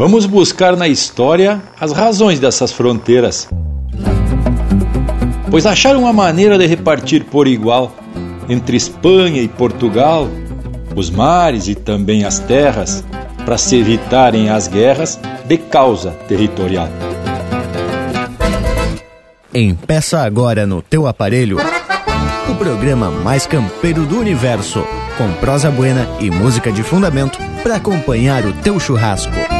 Vamos buscar na história as razões dessas fronteiras. Pois acharam uma maneira de repartir por igual entre Espanha e Portugal os mares e também as terras para se evitarem as guerras de causa territorial. Empeça agora no teu aparelho o programa mais campeiro do universo, com prosa buena e música de fundamento para acompanhar o teu churrasco.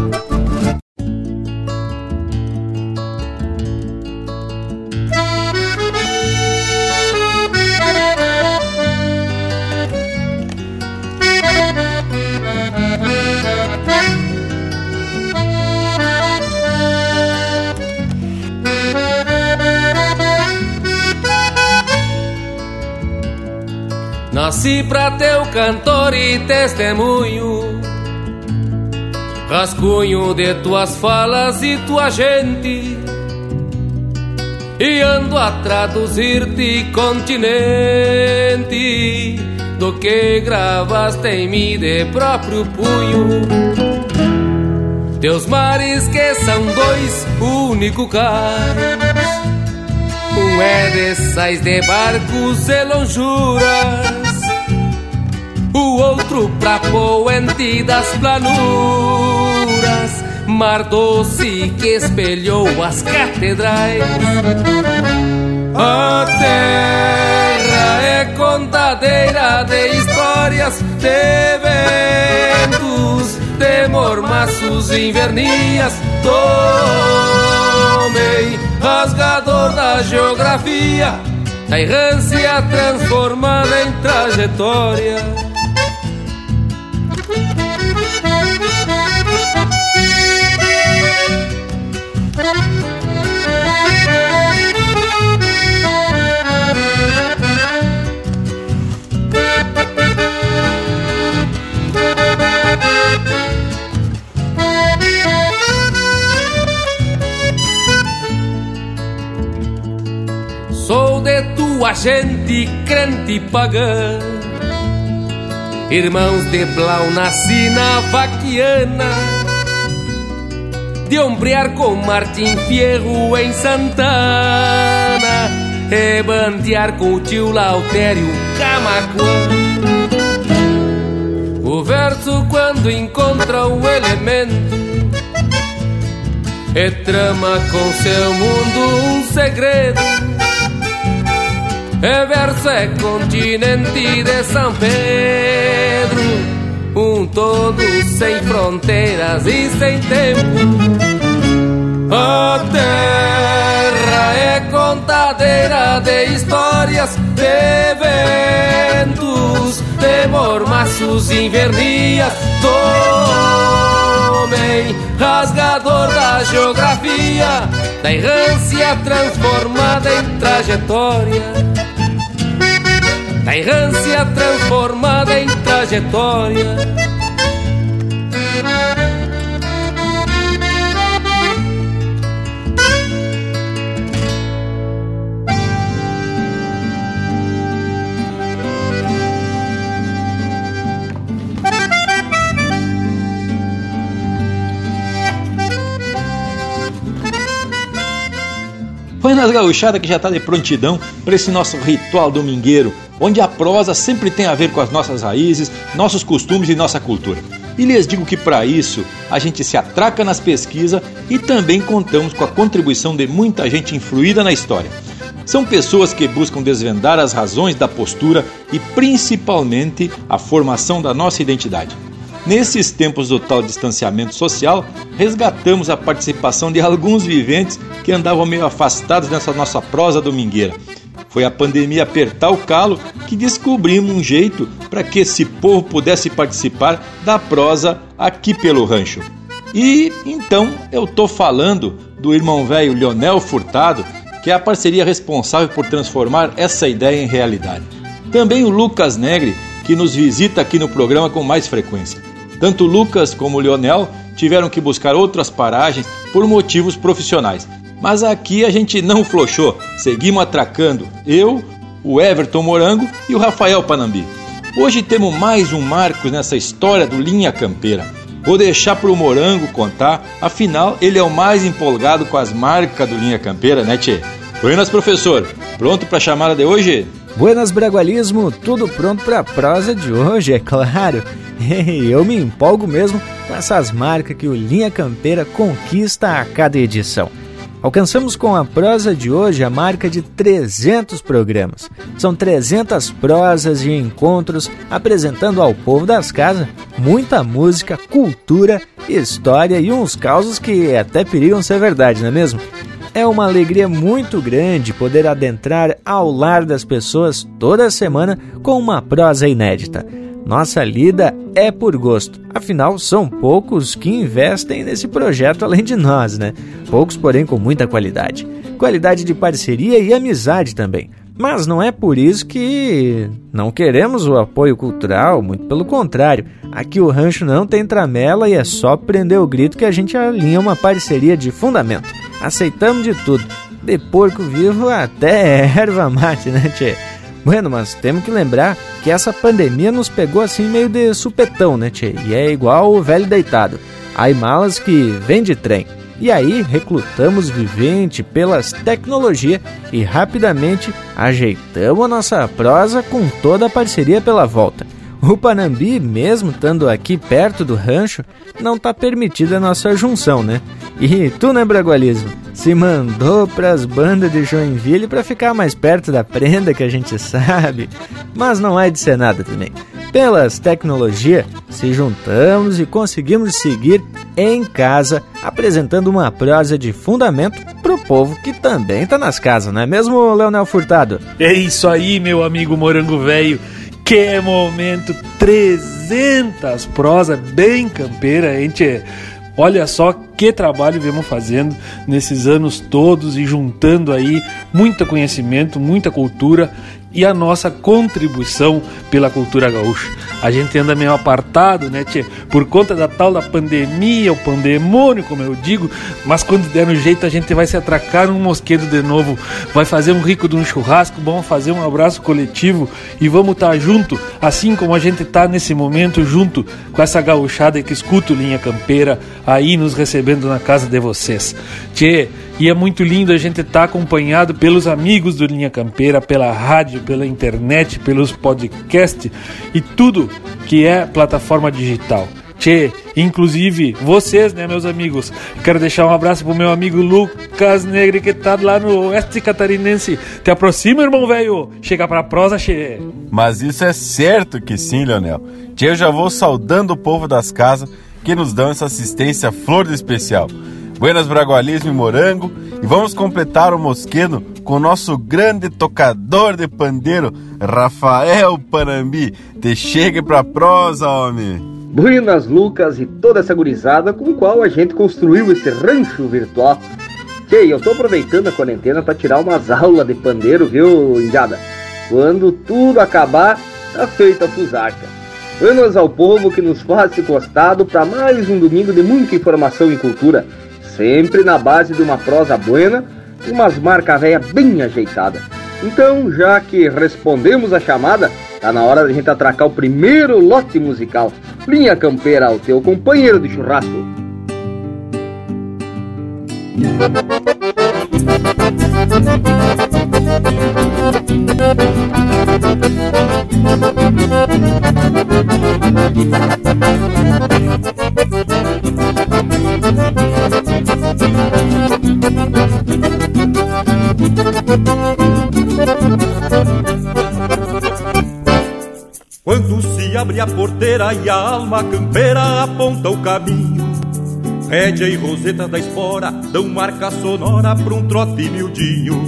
Pra teu cantor e testemunho, rascunho de tuas falas e tua gente, e ando a traduzir-te continente do que gravaste em mim de próprio punho. Teus mares que são dois, único carro um é de sais de barcos e lonjuras O outro pra poente das planuras Mar doce que espelhou as catedrais A terra é contadeira de histórias De ventos, de mormaços invernias Tomei rasgador da geografia, da errância transformada em trajetória. Gente crente pagã. Irmãos de Blau na sina vaquiana, de ombrear com Martim Fierro em Santana, e bandear com o tio Lautério Camacuã. O verso quando encontra o elemento e trama com seu mundo um segredo é verso é continente de São Pedro, um todo sem fronteiras e sem tempo. A terra é contadeira de histórias, de ventos, de mormaços invernias. Tomei rasgador da geografia, da errância transformada em trajetória da errância transformada em trajetória. Põe nas gauchadas que já está de prontidão para esse nosso ritual domingueiro, onde a prosa sempre tem a ver com as nossas raízes, nossos costumes e nossa cultura. E lhes digo que para isso a gente se atraca nas pesquisas e também contamos com a contribuição de muita gente influída na história. São pessoas que buscam desvendar as razões da postura e principalmente a formação da nossa identidade. Nesses tempos do tal distanciamento social, resgatamos a participação de alguns viventes que andavam meio afastados nessa nossa prosa domingueira. Foi a pandemia apertar o calo que descobrimos um jeito para que esse povo pudesse participar da prosa aqui pelo rancho. E então eu tô falando do irmão velho Leonel Furtado, que é a parceria responsável por transformar essa ideia em realidade. Também o Lucas Negre, que nos visita aqui no programa com mais frequência. Tanto Lucas como Leonel tiveram que buscar outras paragens por motivos profissionais. Mas aqui a gente não flochou, seguimos atracando. Eu, o Everton Morango e o Rafael Panambi. Hoje temos mais um Marcos nessa história do Linha Campeira. Vou deixar para o Morango contar, afinal ele é o mais empolgado com as marcas do Linha Campeira, né, Tchê? Buenas, professor. Pronto para a chamada de hoje? Buenas, Bragualismo. Tudo pronto para a prosa de hoje, é claro. Eu me empolgo mesmo com essas marcas que o Linha Campeira conquista a cada edição. Alcançamos com a prosa de hoje a marca de 300 programas. São 300 prosas e encontros apresentando ao povo das casas muita música, cultura, história e uns causos que até perigam ser verdade, não é mesmo? É uma alegria muito grande poder adentrar ao lar das pessoas toda semana com uma prosa inédita. Nossa lida é por gosto, afinal são poucos que investem nesse projeto além de nós, né? Poucos, porém, com muita qualidade. Qualidade de parceria e amizade também. Mas não é por isso que não queremos o apoio cultural, muito pelo contrário. Aqui o rancho não tem tramela e é só prender o grito que a gente alinha uma parceria de fundamento. Aceitamos de tudo, de porco vivo até erva mate, né, tchê? Bueno, mas temos que lembrar que essa pandemia nos pegou assim meio de supetão, né, tchê? E é igual o velho deitado. Aí malas que vem de trem. E aí recrutamos vivente pelas tecnologias e rapidamente ajeitamos a nossa prosa com toda a parceria pela volta. O Panambi, mesmo estando aqui perto do rancho, não tá permitida a nossa junção, né? E tu, né, Bragualismo? Se mandou pras bandas de Joinville para ficar mais perto da prenda que a gente sabe. Mas não é de ser nada também. Pelas tecnologias, se juntamos e conseguimos seguir em casa, apresentando uma prosa de fundamento pro povo que também tá nas casas, não é mesmo, Leonel Furtado? É isso aí, meu amigo Morango Velho. Que momento! 300 prosa bem campeira, gente. Olha só que trabalho viemos fazendo nesses anos todos e juntando aí muito conhecimento, muita cultura e a nossa contribuição pela cultura gaúcha. A gente anda meio apartado, né, tchê? Por conta da tal da pandemia, o pandemônio, como eu digo, mas quando der no jeito a gente vai se atracar num mosquedo de novo, vai fazer um rico de um churrasco, vamos fazer um abraço coletivo e vamos estar tá junto, assim como a gente está nesse momento junto com essa gauchada que escuta o Linha Campeira aí nos recebendo na casa de vocês. Tchê, e é muito lindo a gente estar tá acompanhado pelos amigos do Linha Campeira, pela rádio, pela internet, pelos podcasts e tudo que é plataforma digital. Tchê, inclusive vocês, né, meus amigos? Quero deixar um abraço pro meu amigo Lucas Negre, que tá lá no oeste catarinense. Te aproxima, irmão velho. Chega pra prosa, Tchê. Mas isso é certo que sim, Leonel. Tchê, eu já vou saudando o povo das casas que nos dão essa assistência flor de especial. Buenas Bragualismo e Morango e vamos completar o Mosqueno com o nosso grande tocador de pandeiro, Rafael Panambi. Te chegue pra prosa, homem! Buenas Lucas e toda essa gurizada com o qual a gente construiu esse rancho virtual. Tchê, eu tô aproveitando a quarentena para tirar umas aulas de pandeiro, viu, Indiada? Quando tudo acabar, tá feita a fusarca. Buenas ao povo que nos faz esse costado para mais um domingo de muita informação e cultura sempre na base de uma prosa buena umas marca véia bem ajeitada. Então, já que respondemos a chamada, tá na hora da gente atracar o primeiro lote musical. Linha Campeira, o teu companheiro de churrasco. Quando se abre a porteira e a alma campeira aponta o caminho Rédia e roseta da espora dão marca sonora pra um trote miudinho.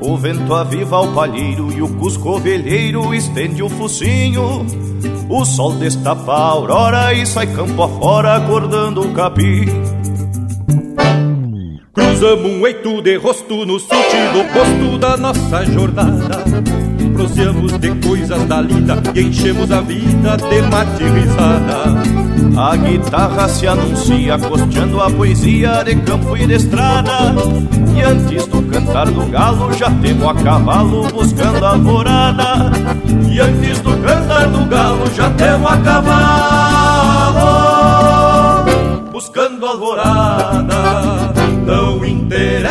O vento aviva o palheiro e o cusco ovelheiro estende o focinho. O sol destapa a aurora e sai campo afora acordando o capim Cruzamos um eito de rosto no sentido oposto da nossa jornada proseamos de coisas da lida e enchemos a vida de mate risada. A guitarra se anuncia costeando a poesia de campo e de estrada. E antes do cantar do galo já temos a cavalo buscando a alvorada. E antes do cantar do galo já temos a cavalo buscando a alvorada.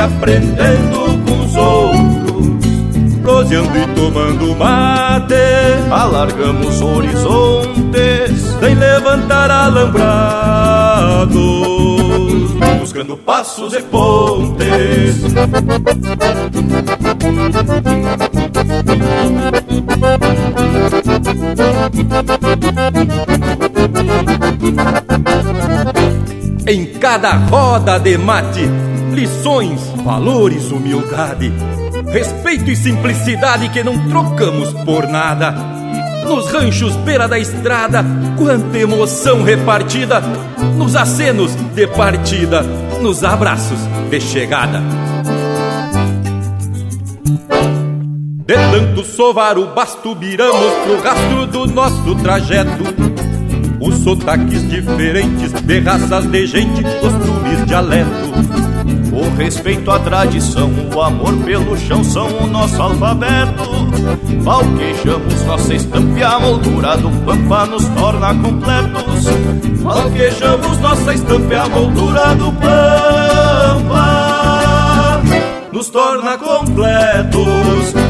aprendendo com os outros. Proseando e tomando mate, alargamos horizontes, sem levantar alambrados, buscando passos e pontes. Em cada roda de mate, lições, valores, humildade, respeito e simplicidade que não trocamos por nada. Nos ranchos beira da estrada, quanta emoção repartida, nos acenos de partida, nos abraços de chegada. De tanto sovar o basto, viramos pro rastro do nosso trajeto. Os sotaques diferentes de raças de gente, costumes, dialeto. O respeito à tradição, o amor pelo chão são o nosso alfabeto. Falquejamos nossa estampa e a moldura do pampa nos torna completos. Falquejamos nossa estampa e a moldura do pampa nos torna completos.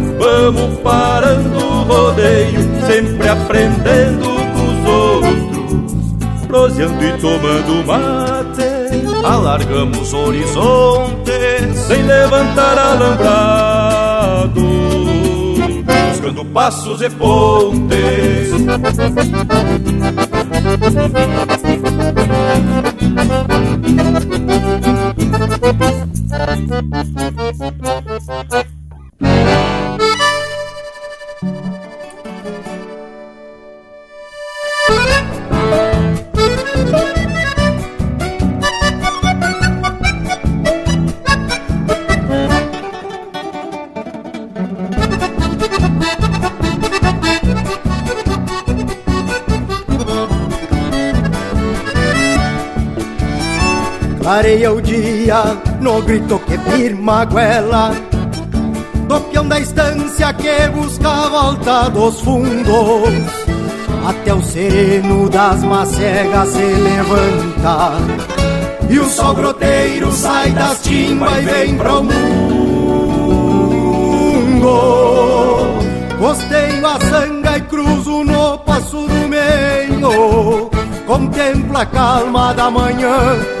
vamos parando o rodeio, sempre aprendendo com os outros, proseando e tomando mate, alargamos horizontes, sem levantar alambrado, buscando passos e pontes. Clareia o dia no grito que firma a goela. Do peão da estância que busca a volta dos fundos. Até o sereno das macegas se levanta. E o sol groteiro sai das timbas e vem pro mundo. Costeio a sanga e cruzo no passo do meio. Contemplo a calma da manhã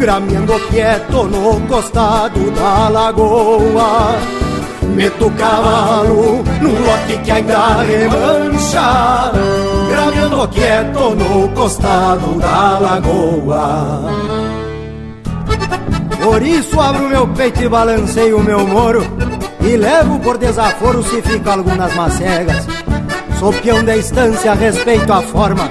grameando quieto no costado da lagoa. Meto o cavalo num lote que ainda remancha, grameando quieto no costado da lagoa. Por isso abro meu peito e balanceio o meu moro, e levo por desaforo se fica algumas macegas. Sou peão da estância, respeito a forma,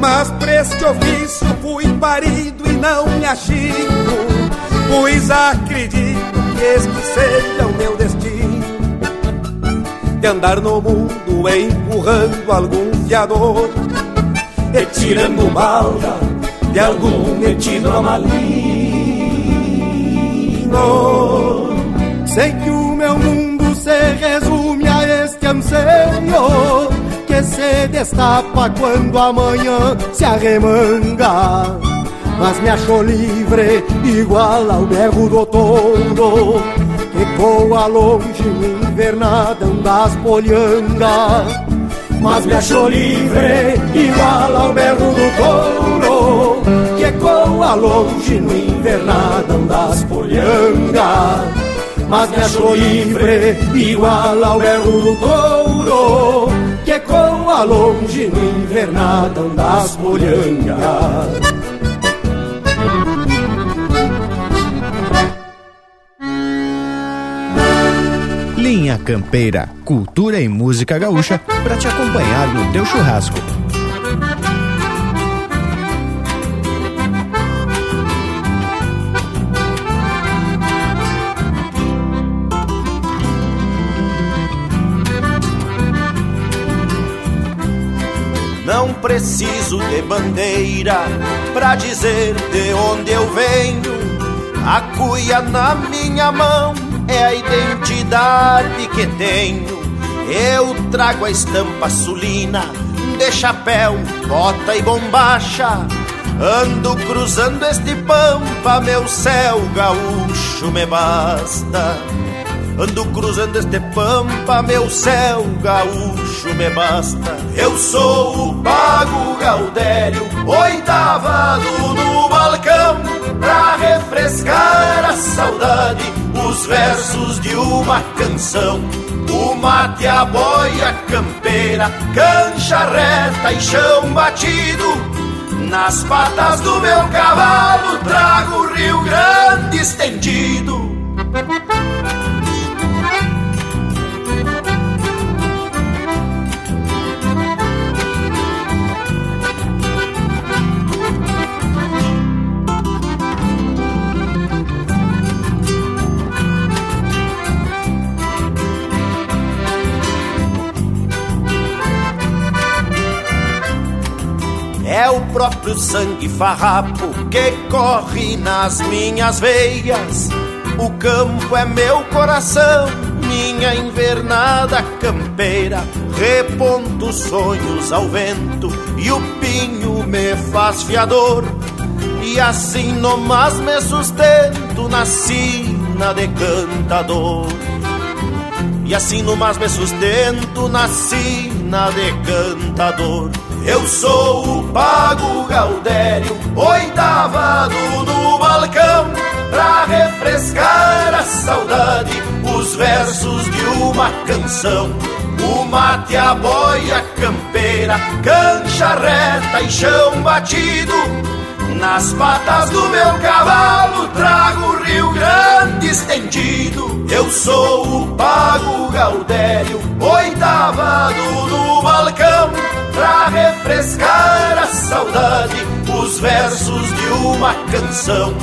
Mas pra ofício fui parido e não me achico, pois acredito que este seja o meu destino. De andar no mundo empurrando algum fiador. E tirando balda de algum metido maligno. Sei que o meu mundo se resume a este anseio que se destapa quando amanhã se arremanga. Mas me achou livre, igual ao berro do touro, que voa longe no invernadão das polhangas. Mas me achou livre, igual ao berro do touro, que ecoa longe no invernadão das polhangas. Mas me achou livre, igual ao berro do touro, que ecoa longe no invernadão das polhangas. Linha Campeira, cultura e música gaúcha para te acompanhar no teu churrasco. Não preciso de bandeira pra dizer de onde eu venho. A cuia na minha mão é a identidade que tenho. Eu trago a estampa sulina de chapéu, bota e bombacha. Ando cruzando este pampa, meu céu gaúcho me basta. Ando cruzando este pampa, meu céu gaúcho me basta. Eu sou o Pago Gaudério, oitavado no balcão, pra refrescar a saudade, os versos de uma canção. O mate, a boia campeira, cancha reta e chão batido. Nas patas do meu cavalo trago o Rio Grande estendido. O próprio sangue farrapo que corre nas minhas veias. O campo é meu coração, minha invernada campeira. Reponto sonhos ao vento e o pinho me faz fiador. E assim nomás me sustento na sina de cantador. E assim nomás me sustento na sina de cantador. Eu sou o Pago Gaudério, oitavado no balcão, pra refrescar a saudade, os versos de uma canção. O mate, a boia campeira, cancha reta e chão batido. Nas patas do meu cavalo trago o Rio Grande estendido. Eu sou o Pago Gaudério, oitavado no balcão, pra refrescar a saudade, os versos de uma canção.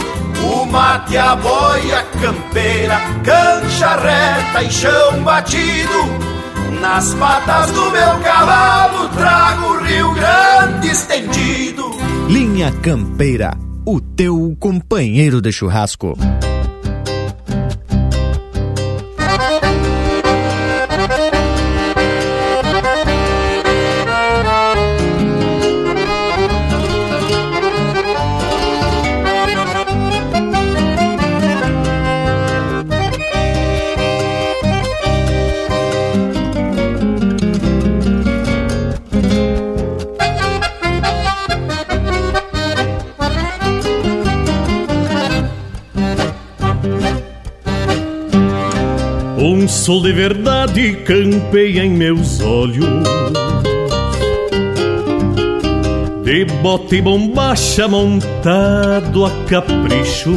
O mate, a boia campeira, cancha reta e chão batido. Nas patas do meu cavalo trago o Rio Grande estendido. Linha Campeira, o teu companheiro de churrasco. Sol de verdade campeia em meus olhos. De bota e bombacha montado a capricho.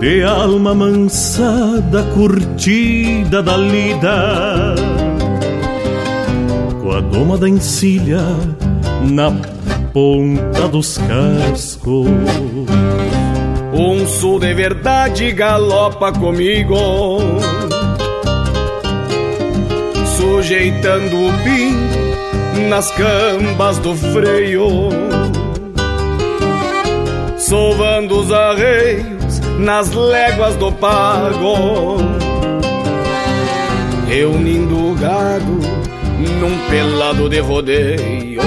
De alma mansada, curtida da lida. Com a doma da encilha na ponta dos cascos um sul de verdade galopa comigo. Sujeitando o pin nas cambas do freio. Sovando os arreios nas léguas do pago. Reunindo o gado num pelado de rodeio.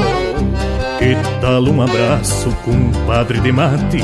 Que tal um abraço, compadre de mate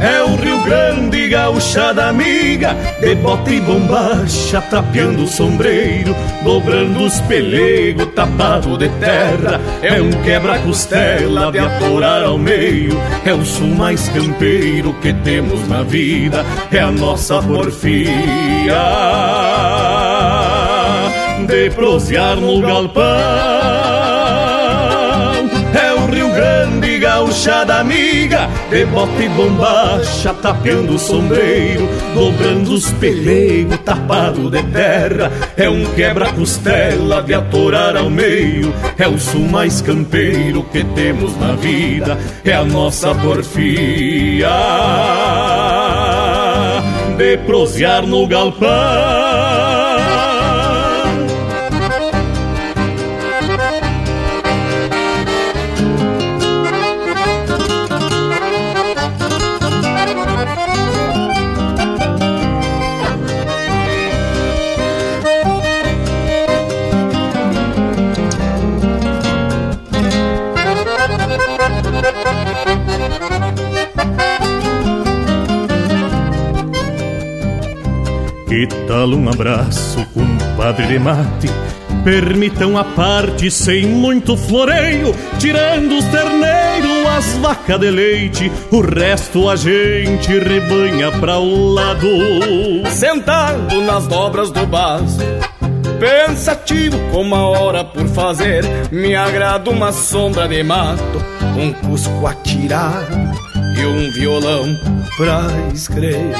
É o Rio Grande, gauchada amiga De bota e bombacha, tapeando o sombreiro Dobrando os pelegos, tapado de terra. É um quebra-costela de atorar ao meio É o sul mais campeiro que temos na vida É a nossa porfia. De prosear no galpão gauchada amiga, de bota e bombacha, tapeando o sombreiro, dobrando os pelegos, tapado de terra. É um quebra-costela de atorar ao meio, é o sul mais campeiro que temos na vida, é a nossa porfia de prosear no galpão. Tal um abraço, compadre de mate? Permitam a parte sem muito floreio, tirando os terneiros, as vacas de leite, o resto a gente rebanha pra o lado. Sentado nas dobras do baço, pensativo com uma hora por fazer, me agrada uma sombra de mato, um cusco atirado e um violão pra escrever.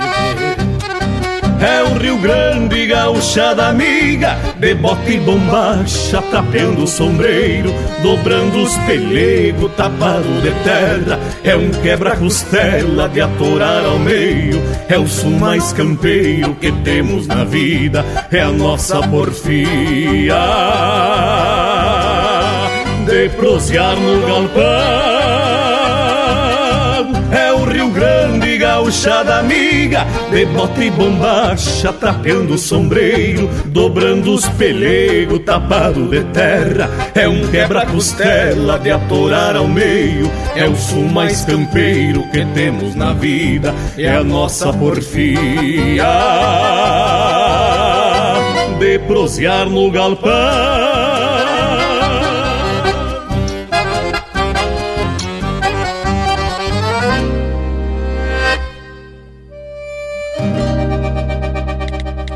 É o Rio Grande, gauchada amiga De bota e bombacha, tapeando o sombreiro Dobrando os pelegos, tapado de terra. É um quebra-costela de atorar ao meio. É o sul mais campeiro que temos na vida. É a nossa porfia. De prosear no galpão gauchada amiga. De bota e bombacha, tapeando o sombreiro Dobrando os pelegos, tapado de terra. É um quebra-costela de atorar ao meio. É o sul mais campeiro que temos na vida. É a nossa porfia. De prosear no galpão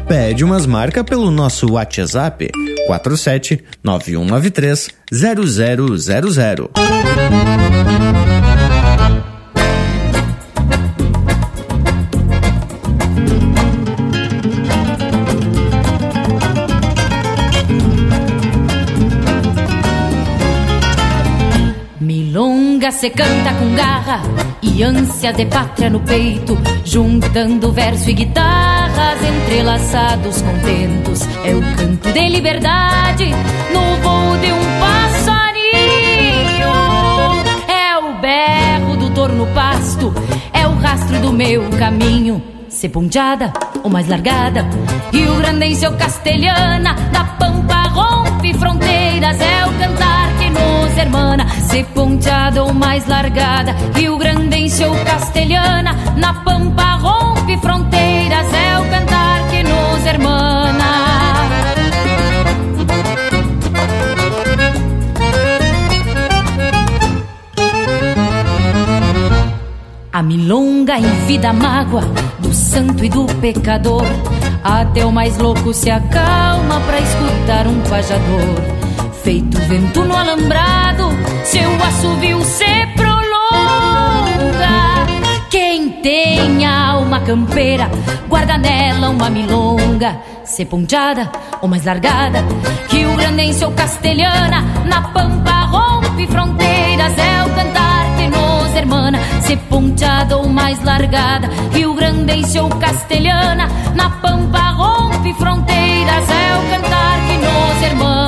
Pede umas marcas pelo nosso WhatsApp 47 9193 0000. Milonga se canta com garra e ânsia de pátria no peito, juntando verso e entrelaçados contentos. É o canto de liberdade no voo de um passarinho. É o berro do torno pasto, é o rastro do meu caminho se ponteada ou mais largada. Rio Grandense ou castelhana, da pampa rompe fronteiras, é o cantar que nos hermana. Se ponteada ou mais largada, Rio Grandense ou castelhana, na pampa rompe fronteiras, é o cantar que nos hermana. A milonga vida mágoa do santo e do pecador. Até o mais louco se acalma pra escutar um pajador. Feito vento no alambrado, seu assovio se prolonga. Quem tem alma campeira, guarda nela uma milonga. Se ponteada ou mais largada, Rio Grandense ou castelhana, na pampa rompe fronteiras, é o cantar nos hermana, se ponteada ou mais largada, Rio Grandense ou castelhana, na pampa rompe fronteiras, é o cantar que nos hermana.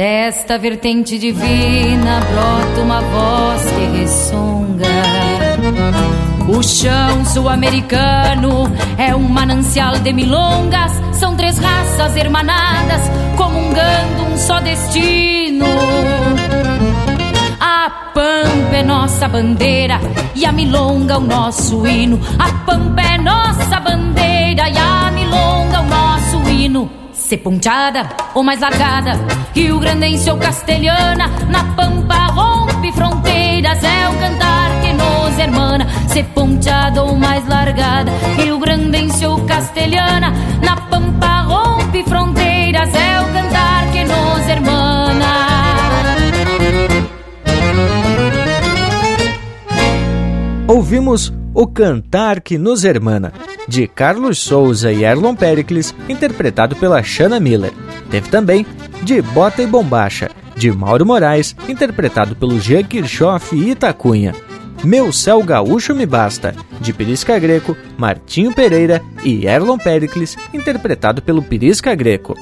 Desta vertente divina brota uma voz que ressonga o chão sul-americano é um manancial de milongas. São três raças hermanadas, comungando um só destino. A pampa é nossa bandeira e a milonga o nosso hino. A pampa é nossa bandeira e a milonga o nosso hino. Se ponteada ou mais largada, Rio Grandense ou castelhana, na pampa rompe fronteiras, é o cantar que nos hermana. Se ponteada ou mais largada, Rio Grandense ou castelhana, na pampa rompe fronteiras, é o cantar que nos hermana. Ouvimos o Cantar que nos hermana, de Carlos Souza e Erlon Pericles, interpretado pela Shanna Miller. Teve também De Bota e Bombacha, de Mauro Moraes, interpretado pelo Jean Kirchhoff e Itacunha. Meu Céu Gaúcho Me Basta, de Pirisca Greco, Martinho Pereira e Erlon Pericles, interpretado pelo Pirisca Greco.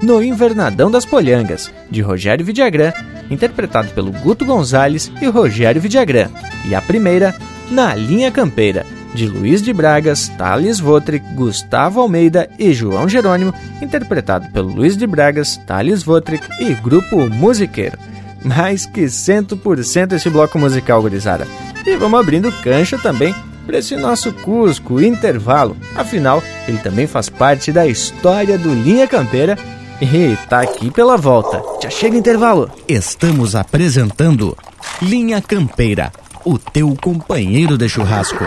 No Invernadão das Polhangas, de Rogério Vidagrã, interpretado pelo Guto Gonzalez e Rogério Vidagrã. E a primeira, Na Linha Campeira, de Luiz de Bragas, Thales Votrick, Gustavo Almeida e João Jerônimo, interpretado pelo Luiz de Bragas, Thales Votrick e Grupo Musiqueiro. Mais que 100% esse bloco musical, gurizada. E vamos abrindo cancha também para esse nosso Cusco Intervalo. Afinal, ele também faz parte da história do Linha Campeira e tá aqui pela volta. Já chega intervalo. Estamos apresentando Linha Campeira, o teu companheiro de churrasco.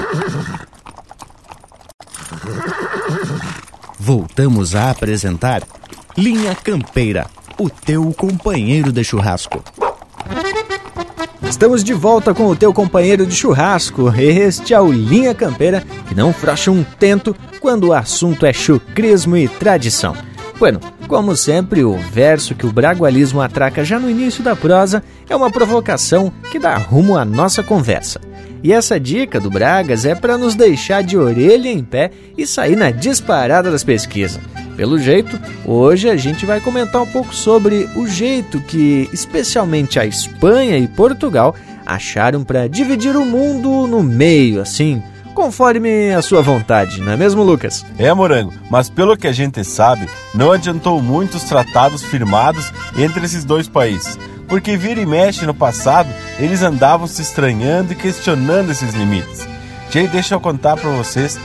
Voltamos a apresentar Linha Campeira, o teu companheiro de churrasco. Estamos de volta com o teu companheiro de churrasco. Este é o Linha Campeira, que não frouxa um tento quando o assunto é chucrismo e tradição. Bueno, como sempre, o verso que o bragualismo atraca já no início da prosa é uma provocação que dá rumo à nossa conversa. E essa dica do Bragas é para nos deixar de orelha em pé e sair na disparada das pesquisas. Pelo jeito, hoje a gente vai comentar um pouco sobre o jeito que, especialmente a Espanha e Portugal, acharam para dividir o mundo no meio, assim, conforme a sua vontade, não é mesmo, Lucas? É, Morango, mas pelo que a gente sabe, não adiantou muito os tratados firmados entre esses dois países, porque vira e mexe no passado, eles andavam se estranhando e questionando esses limites. Jay, deixa eu contar para vocês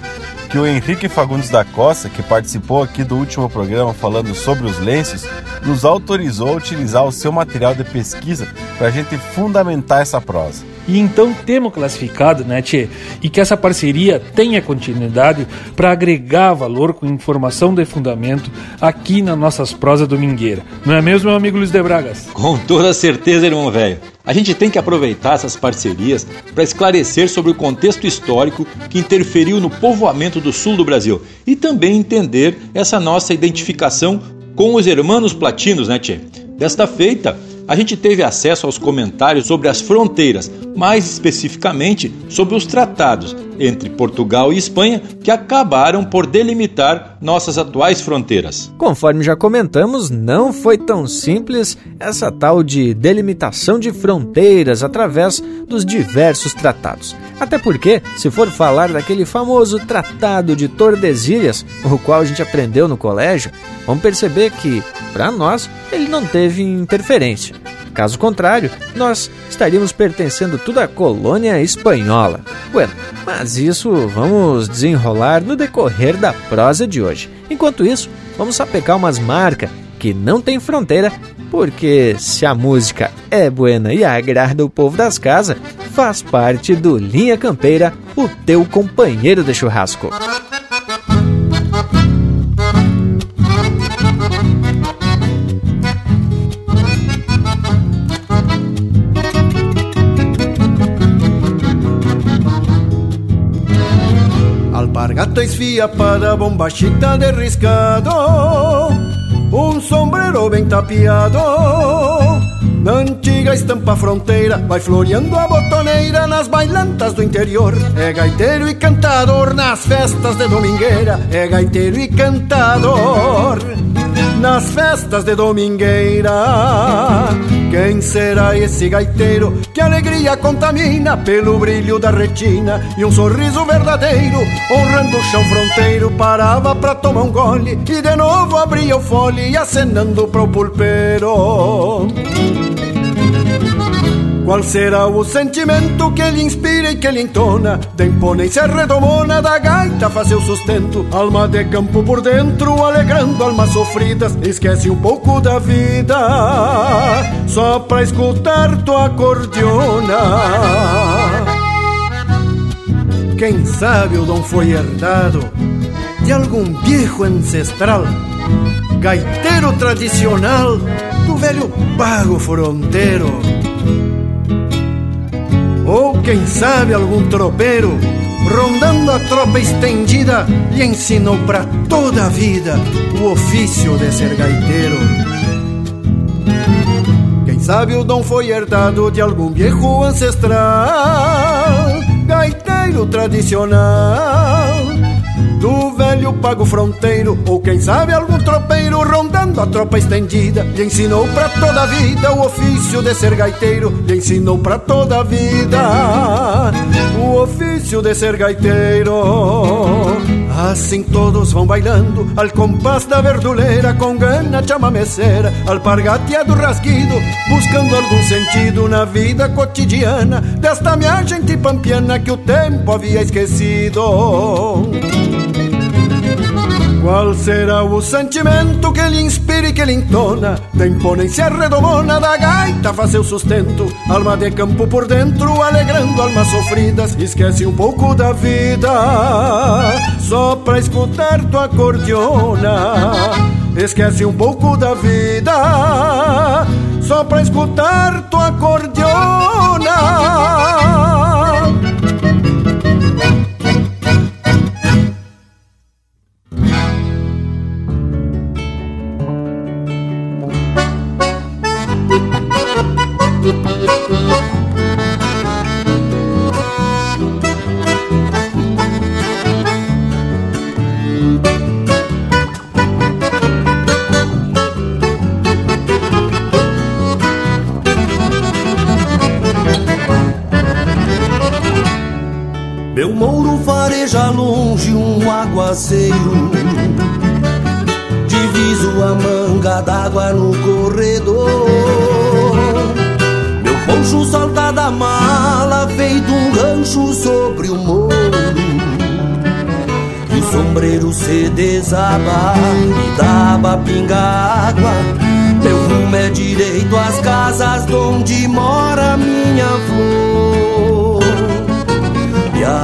que o Henrique Fagundes da Costa, que participou aqui do último programa falando sobre os lenços, nos autorizou a utilizar o seu material de pesquisa para a gente fundamentar essa prosa. E então temos classificado, né, Tchê? E que essa parceria tenha continuidade para agregar valor com informação de fundamento aqui nas nossas prosas domingueiras. Não é mesmo, meu amigo Luiz de Bragas? Com toda certeza, irmão velho. A gente tem que aproveitar essas parcerias para esclarecer sobre o contexto histórico que interferiu no povoamento do sul do Brasil e também entender essa nossa identificação com os hermanos platinos, né, Tchê? Desta feita, a gente teve acesso aos comentários sobre as fronteiras, mais especificamente sobre os tratados entre Portugal e Espanha que acabaram por delimitar nossas atuais fronteiras. Conforme já comentamos, não foi tão simples essa tal de delimitação de fronteiras através dos diversos tratados. Até porque, se for falar daquele famoso Tratado de Tordesilhas, o qual a gente aprendeu no colégio, vamos perceber que, para nós, ele não teve interferência. Caso contrário, nós estaríamos pertencendo tudo à colônia espanhola. Bueno, mas isso vamos desenrolar no decorrer da prosa de hoje. Enquanto isso, vamos sapecar umas marcas que não tem fronteira, porque se a música é buena e agrada o povo das casas, faz parte do Linha Campeira, o teu companheiro de churrasco. Alpargata esfia para bombachita de riscado. Um sombrero bem tapiado. Na antiga estampa fronteira Vai floreando a botoneira nas bailantas do interior. É gaiteiro e cantador nas festas de domingueira É gaiteiro e cantador nas festas de domingueira. Quem será esse gaiteiro que alegria contamina Pelo brilho da retina e um sorriso verdadeiro Honrando o chão fronteiro parava pra tomar um gole E de novo abria o fole acenando pro pulpeiro qual será o sentimento que lhe inspira e que lhe entona? Da imponência redomona da gaita faz seu sustento Alma de campo por dentro, alegrando almas sofridas Esquece um pouco da vida Só pra escutar tua acordeona Quem sabe o dom foi herdado De algum viejo ancestral Gaiteiro tradicional Do velho pago fronteiro ou quem sabe algum tropeiro, rondando a tropa estendida, lhe ensinou para toda a vida o ofício de ser gaiteiro. Quem sabe o dom foi herdado de algum viejo ancestral, gaiteiro tradicional do velho pago fronteiro, ou quem sabe algum tropeiro rondando a tropa estendida. Lhe ensinou pra toda a vida o ofício de ser gaiteiro, lhe ensinou pra toda a vida o ofício de ser gaiteiro. Assim todos vão bailando al compás da verduleira, com gana chamameceira, alpargateado rasguido, buscando algum sentido na vida cotidiana desta minha gente pampiana que o tempo havia esquecido. Qual será o sentimento que lhe inspira e que lhe entona? Da imponência redomona da gaita faz seu sustento. Alma de campo por dentro, alegrando almas sofridas Esquece um pouco da vida. Só pra escutar tua acordeona. Esquece um pouco da vida. Só pra escutar tua acordeona Diviso a manga d'água no corredor. Meu poncho solta da mala feito um rancho sobre o morro. E o sombreiro se desaba e dava pinga água. Meu rumo é direito às casas onde mora minha e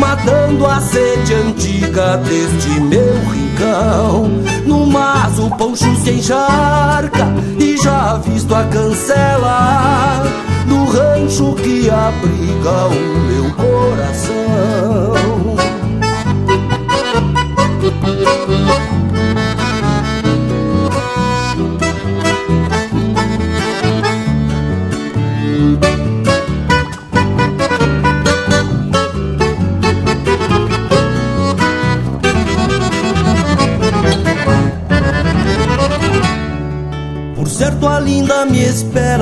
matando a sede antiga deste meu rincão. No mas o poncho se encharca e já visto a cancela do rancho que abriga o meu coração.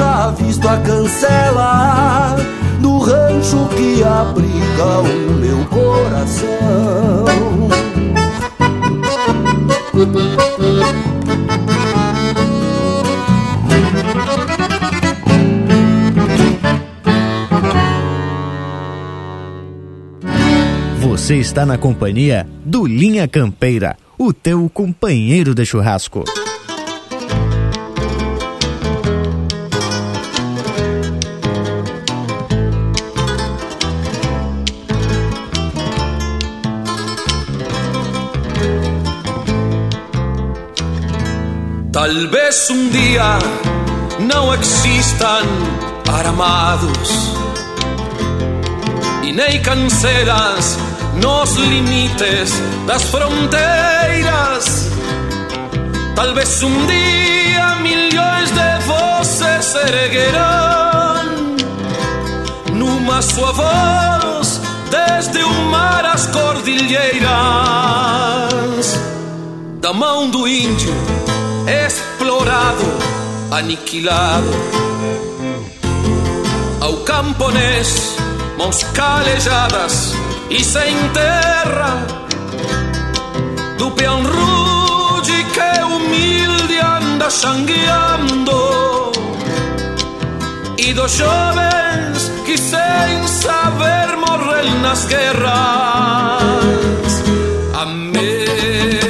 Já visto a cancela Do rancho que abriga o meu coração Você está na companhia do Linha Campeira, o teu companheiro de churrasco. Tal vez día não existan aramados e nem cancelas nos limites das fronteiras. Tal vez um dia milhões de vozes se erguerão numa voz desde o mar às cordilheiras. Da mão do índio explorado, aniquilado, ao camponês mãos calejadas e sem terra. Do peão rude que humilde anda sangueando e dos jovens que sem saber morrem nas guerras. América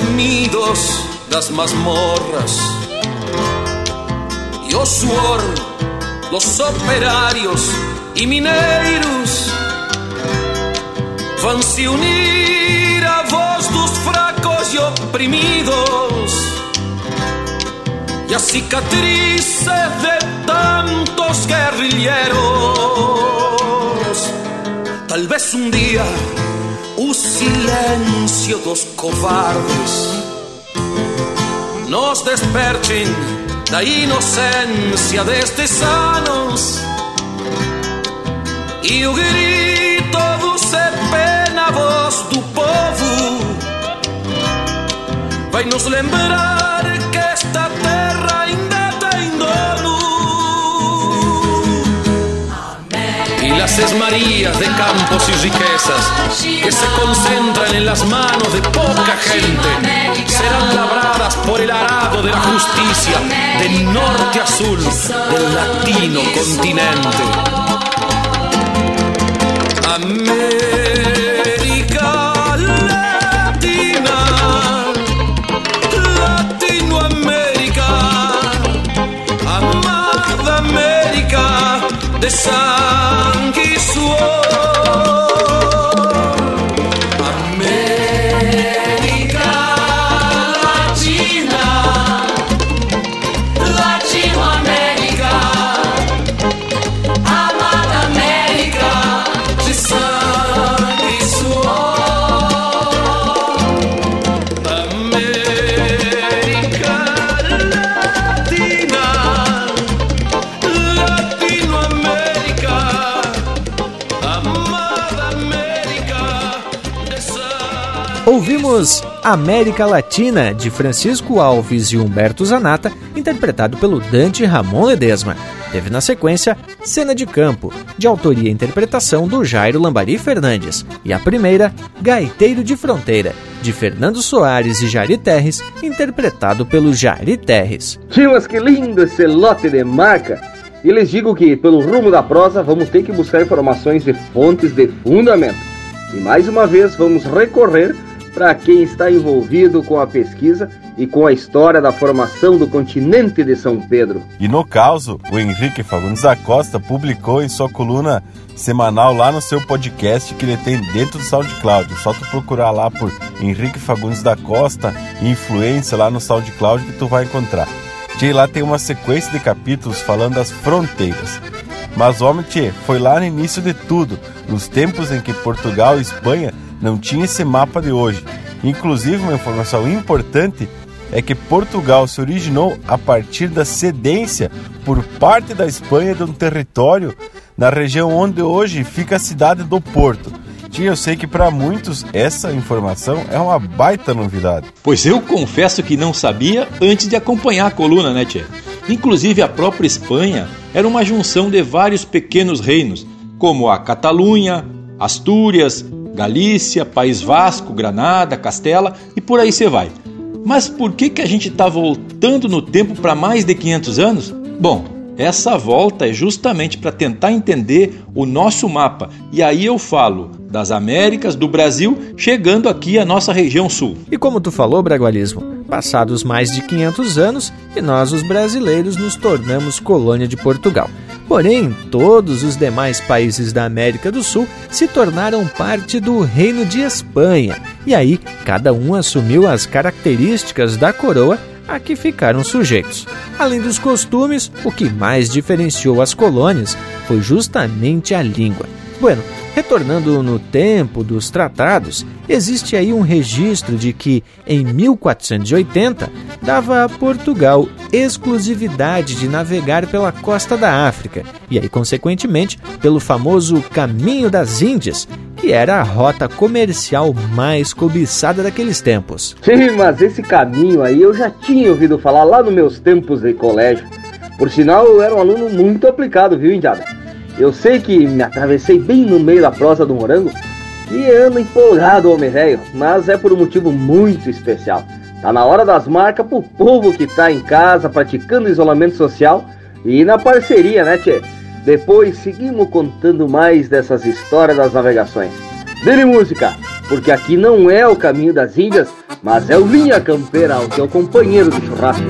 gemidos das masmorras e o suor dos operários e mineiros vão se unir à voz dos fracos e oprimidos. E as cicatrizes de tantos guerrilheiros. Talvez um dia o silêncio dos covardes. Nos despertem da inocência destes anos. E o grito do dos pena voz do povo. Vai nos lembrar que esta terra Y las esmarías de campos y riquezas que se concentran en las manos de poca gente serán labradas por el arado de la justicia del norte a sur del latino continente. América Ouvimos América Latina, de Francisco Alves e Humberto Zanata, interpretado pelo Dante Ramon Ledesma. Teve na sequência Cena de Campo, de autoria e interpretação do Jairo Lambari Fernandes. E a primeira, Gaiteiro de Fronteira, de Fernando Soares e Jari Terres, interpretado pelo Jari Terres. Tio, mas que lindo esse lote de marca! E lhes digo que, pelo rumo da prosa, vamos ter que buscar informações de fontes de fundamento. E mais uma vez vamos recorrer para quem está envolvido com a pesquisa e com a história da formação do continente de São Pedro. E no caso, o Henrique Fagundes da Costa publicou em sua coluna semanal lá no seu podcast que ele tem dentro do SoundCloud. Só tu procurar lá por Henrique Fagundes da Costa, influência lá no SoundCloud que tu vai encontrar. Tchê, lá tem uma sequência de capítulos falando das fronteiras. Mas homem, tchê, foi lá no início de tudo, nos tempos em que Portugal e Espanha não tinham esse mapa de hoje. Inclusive, uma informação importante é que Portugal se originou a partir da cedência por parte da Espanha de um território na região onde hoje fica a cidade do Porto. Tia, eu sei que para muitos essa informação é uma baita novidade. Pois eu confesso que não sabia antes de acompanhar a coluna, né, Tchê? Inclusive a própria Espanha era uma junção de vários pequenos reinos, como a Catalunha, Astúrias, Galícia, País Vasco, Granada, Castela e por aí você vai. Mas por que, que a gente está voltando no tempo para mais de 500 anos? Bom, essa volta é justamente para tentar entender o nosso mapa. E aí eu falo das Américas, do Brasil, chegando aqui à nossa região sul. E como tu falou, Bragualismo, passados mais de 500 anos e nós, os brasileiros, nos tornamos colônia de Portugal. Porém, todos os demais países da América do Sul se tornaram parte do Reino de Espanha. E aí, cada um assumiu as características da coroa a que ficaram sujeitos. Além dos costumes, o que mais diferenciou as colônias foi justamente a língua. Bueno, retornando no tempo dos tratados, existe aí um registro de que, em 1480, dava a Portugal exclusividade de navegar pela costa da África e aí, consequentemente, pelo famoso Caminho das Índias, que era a rota comercial mais cobiçada daqueles tempos. Sim, mas esse caminho aí eu já tinha ouvido falar lá nos meus tempos de colégio. Por sinal, eu era um aluno muito aplicado, viu, Indiada? Eu sei que me atravessei bem no meio da prosa do morango e ando empolgado, homem velho, mas é por um motivo muito especial. Tá na hora das marcas pro povo que tá em casa praticando isolamento social e na parceria, né, tchê? Depois seguimos contando mais dessas histórias das navegações. Dele música, porque aqui não é o caminho das Índias, mas é o Linha Campeira, o teu companheiro de churrasco.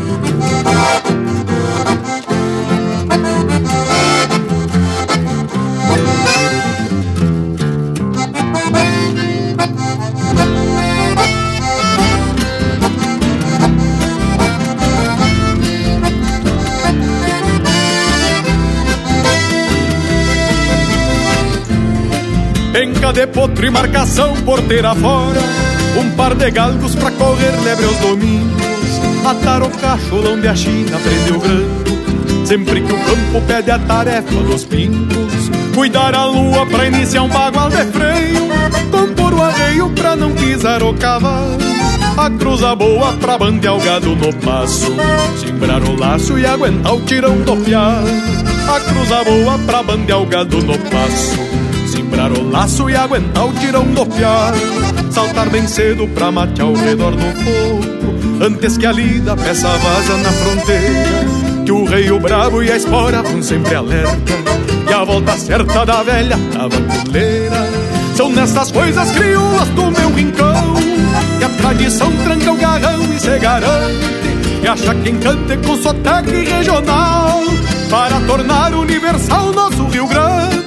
Penca de potro e marcação porteira fora. Um par de galgos pra correr lebre aos domingos. Atar o cacholão de a China, prender o granco Sempre que o campo pede a tarefa dos pingos. Cuidar a lua pra iniciar um bagual de freio. Compor o arreio pra não pisar o cavalo. A cruza boa pra bandear o gado no passo. Simbrar o laço e aguentar o tirão do piar A cruza boa pra bandear o gado no passo Simbrar o laço e aguentar o tirão do piar. Saltar bem cedo pra matear ao redor do fogo Antes que a lida peça vaza na fronteira. Que o rei, o bravo e a espora vão sempre alerta. E a volta certa da velha tabaculeira São nessas coisas crioulas do meu rincão Que a tradição tranca o garrão e se garante E acha quem cante com sotaque regional Para tornar universal nosso Rio Grande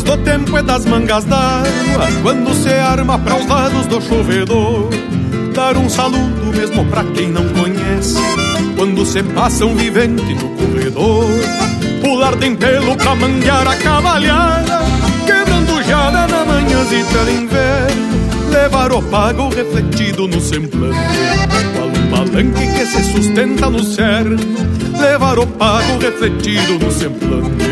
do tempo é das mangas d'água Quando se arma para os lados do chovedor Dar um saludo mesmo pra quem não conhece. Quando se passa um vivente no corredor Pular de pelo pra manguear a cavalhada Quebrando jada na manhãzita de inverno Levar o pago refletido no semblante. Qual um palanque que se sustenta no cerno Levar o pago refletido no semblante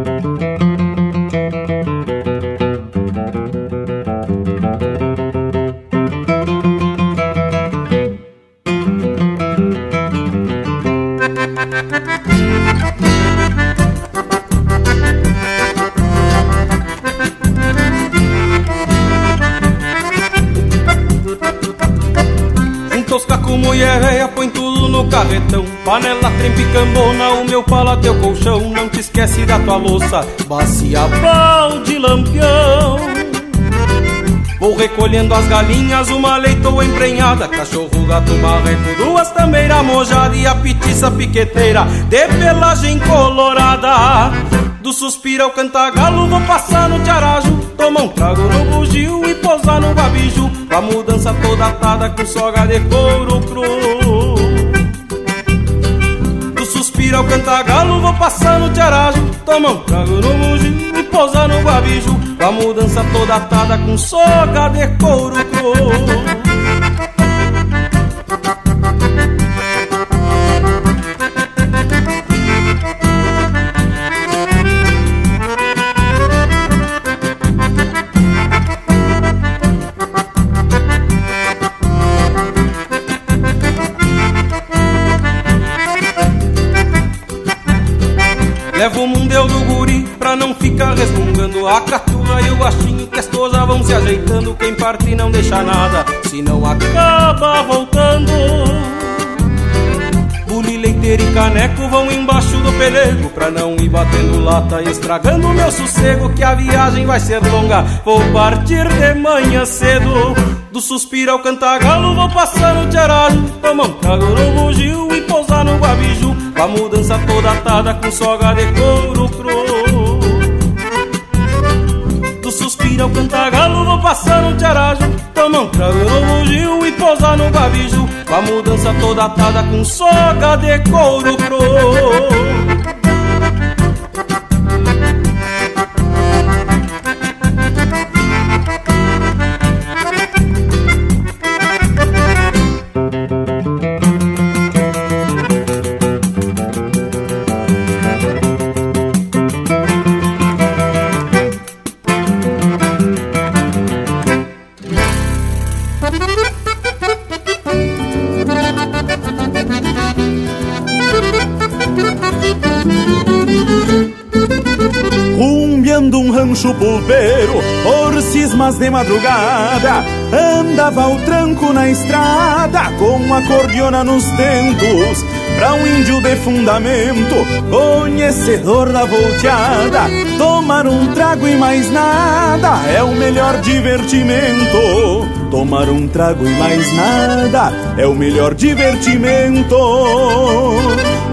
Panela, trempe, cambona, o meu pala, teu colchão Não te esquece da tua louça, bacia, balde, lampião. Vou recolhendo as galinhas, uma leitoa emprenhada Cachorro, gato, marreco, duas tameiras mojadas E a petiça piqueteira, de pelagem colorada. Do suspiro ao cantagalo, vou passar no tiarajo Tomar um trago no bugio e posar no babiju Com a mudança toda atada com soga de couro cru Suspiro ao cantagalo, vou passar no tiarajo Tomar um trago no bugio e posar no babiju Com a mudança toda atada com soga de couro Levo o mundeu do guri pra não ficar resmungando. A catura e o baixinho que vão se ajeitando. Quem parte não deixa nada, se não acaba voltando. Buli, leiteiro e caneco vão embaixo do pelego Pra não ir batendo lata e estragando meu sossego Que a viagem vai ser longa, vou partir de manhã cedo. Do suspiro ao cantagalo vou passar no tiaralho Tomar um trago no e pousar no guabiju Com a mudança toda atada com soga de couro cru. Do suspiro ao cantagalo Vou passar um tcharajo, tomar um trago no bugio E posar no babijo. Com a mudança toda atada com soga de couro pro cismas de madrugada Andava o tranco na estrada com a cordiona nos tentos Pra um índio de fundamento, conhecedor da volteada Tomar um trago e mais nada é o melhor divertimento. Tomar um trago e mais nada é o melhor divertimento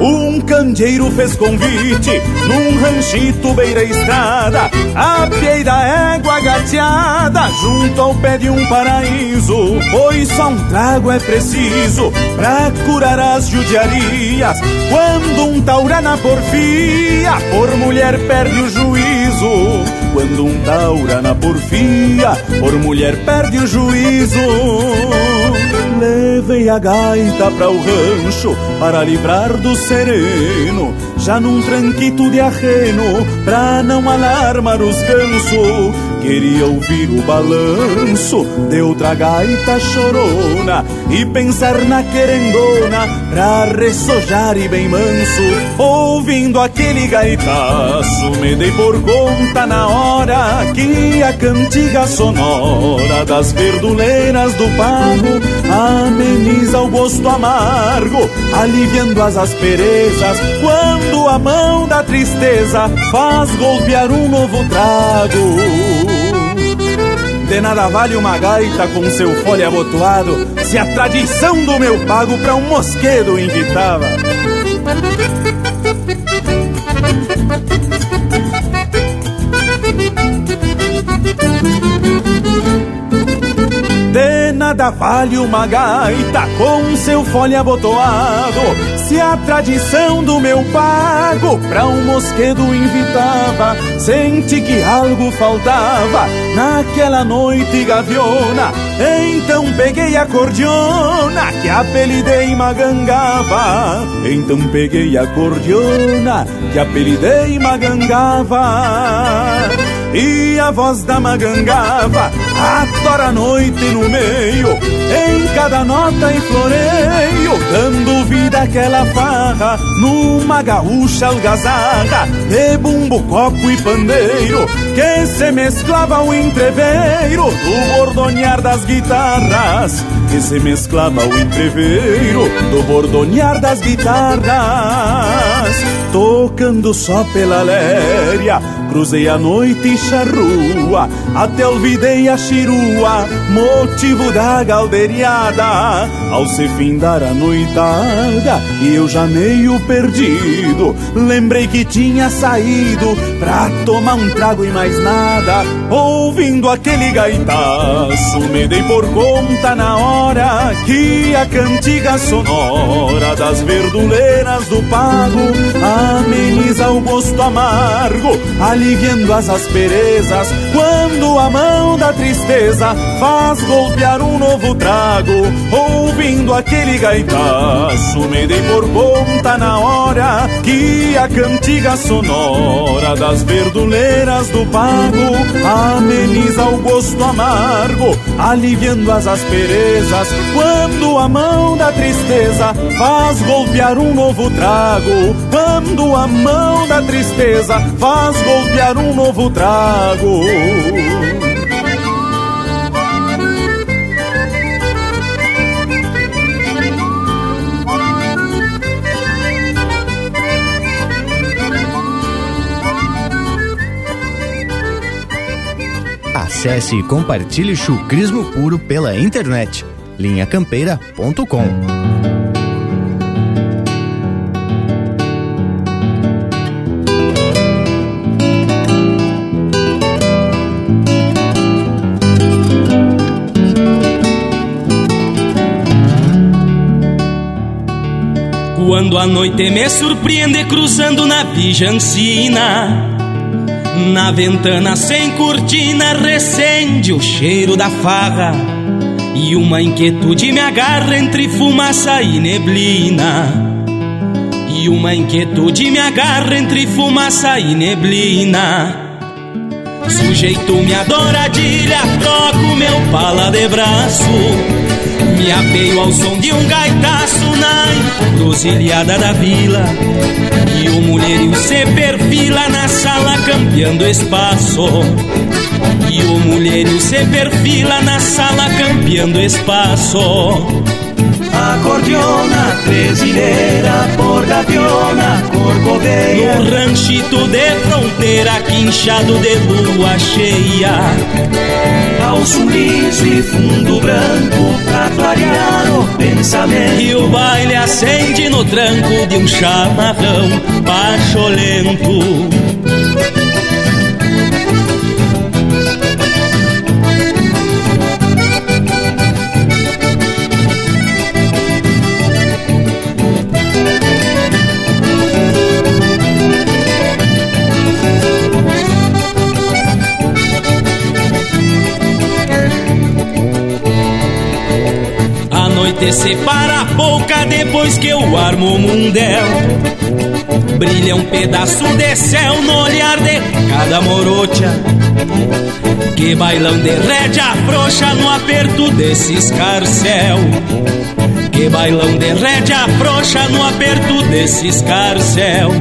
um candeeiro fez convite num ranchito beira estrada, a da égua gateada, junto ao pé de um paraíso. Pois só um trago é preciso pra curar as judiarias. Quando um taura na porfia, por mulher perde o juízo. Quando um taura na porfia, por mulher perde o juízo. Levei a gaita pra o rancho para livrar do sereno, já num tranquito de arreno, pra não alarmar os gansos. Queria ouvir o balanço de outra gaita chorona e pensar na querendona pra ressojar e bem manso. Ouvindo aquele gaitaço, me dei por conta na hora que a cantiga sonora das verduleiras do pago ameniza o gosto amargo, aliviando as asperezas quando a mão da tristeza faz golpear um novo trago. De nada vale uma gaita com seu fole abotoado Se a tradição do meu pago pra um mosquedo invitava nada vale uma gaita com seu fole abotoado se a tradição do meu pago pra um mosquedo invitava, senti que algo faltava naquela noite gaviona. Então peguei a cordiona que apelidei Magangava. Então peguei a cordiona que apelidei Magangava. E a voz da magangava atora a noite no meio Em cada nota e floreio Dando vida àquela farra Numa gaúcha algazarra De bumbo, copo e pandeiro Que se mesclava ao entreveiro Do bordonear das guitarras Que se mesclava ao entreveiro Do bordonear das guitarras Tocando só pela léria Cruzei a noite charrua, até olvidei a chirua, motivo da galderiada. Ao se findar a noitada, e eu já meio perdido, lembrei que tinha saído pra tomar um trago e mais nada. Ouvindo aquele gaitaço, me dei por conta na hora que a cantiga sonora das verduleiras do pago ameniza o gosto amargo aliviando as asperezas, quando a mão da tristeza faz golpear um novo trago, ouvindo aquele gaitaço, me dei por conta na hora que a cantiga sonora das verduleiras do pago ameniza o gosto amargo, aliviando as asperezas, quando a mão da tristeza faz golpear um novo trago, quando a mão da tristeza faz golpear golpear um novo trago. Acesse e compartilhe chucrismo puro pela internet. linhacampeira.com Quando a noite me surpreende cruzando na bijancina. Na ventana sem cortina recende o cheiro da farra E uma inquietude me agarra entre fumaça e neblina. E uma inquietude me agarra entre fumaça e neblina. Sujeito minha douradilha, troco meu pala de braço me apeio ao som de um gaitaço na encruzilhada da vila. E o mulherio se perfila na sala campeando espaço. E o mulherio se perfila na sala campeando espaço Acordeona, tresileira, por gaviona, corcoveia No ranchito de fronteira, quinchado de lua cheia. Calço liso e fundo branco, pra clarear o pensamento. E o baile acende no tranco de um chamarrão pacholento noite separa a boca depois que eu armo o mundel. Brilha um pedaço de céu no olhar de cada morocha. Que bailão de rédea frouxa no aperto desse escarcel. Que bailão de rédea frouxa no aperto desse escarcel.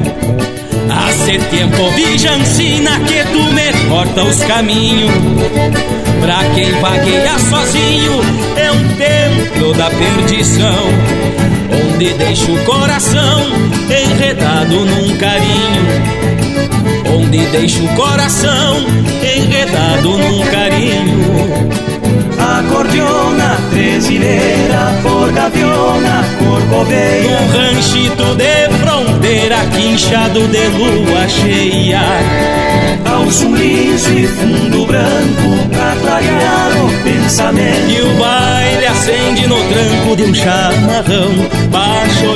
Hace tempo vijancina que tu me corta os caminhos. Pra quem vagueia sozinho é um templo da perdição. Onde deixa o coração enredado num carinho. Onde deixa o coração enredado num carinho Acordeona, tresileira, por gaviona, corcoveia Um ranchito de fronteira, quinchado de lua cheia Calço liso e fundo branco, pra clarear o pensamento E o baile acende no tranco de um chamarrão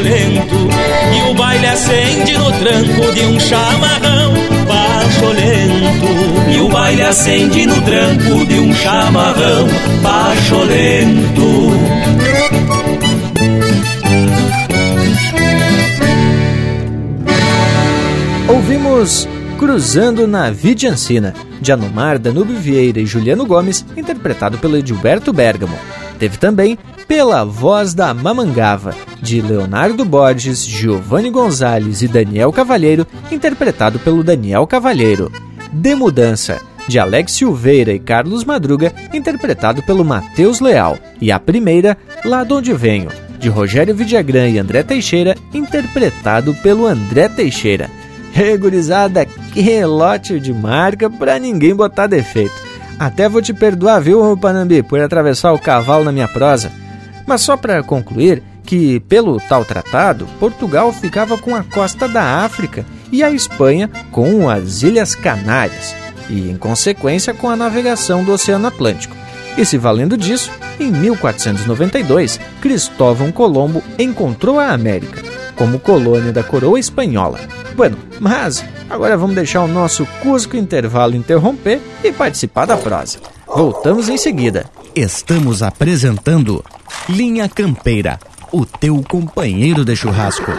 lento. E o baile acende no tranco de um chamarrão lento. E o baile acende no tranco de um chamarrão lento. Ouvimos Cruzando na Vidiancina, de Anumar, Danúbio Vieira e Juliano Gomes, interpretado pelo Edilberto Bergamo. Teve também Pela Voz da Mamangava, de Leonardo Borges, Giovanni Gonzalez e Daniel Cavalheiro, interpretado pelo Daniel Cavalheiro. De Mudança, de Alex Silveira e Carlos Madruga, interpretado pelo Matheus Leal. E a primeira, Lá de Onde Venho, de Rogério Vidagrã e André Teixeira, interpretado pelo André Teixeira. Regurizada, que lote de marca pra ninguém botar defeito. Até vou te perdoar, viu, Panambi, por atravessar o cavalo na minha prosa. Mas só para concluir, que pelo tal tratado, Portugal ficava com a costa da África e a Espanha com as Ilhas Canárias, e em consequência com a navegação do Oceano Atlântico. E se valendo disso, em 1492, Cristóvão Colombo encontrou a América como colônia da coroa espanhola. Bueno, mas agora vamos deixar o nosso Cusco Intervalo interromper e participar da prosa. Voltamos em seguida. Estamos apresentando Linha Campeira, o teu companheiro de churrasco.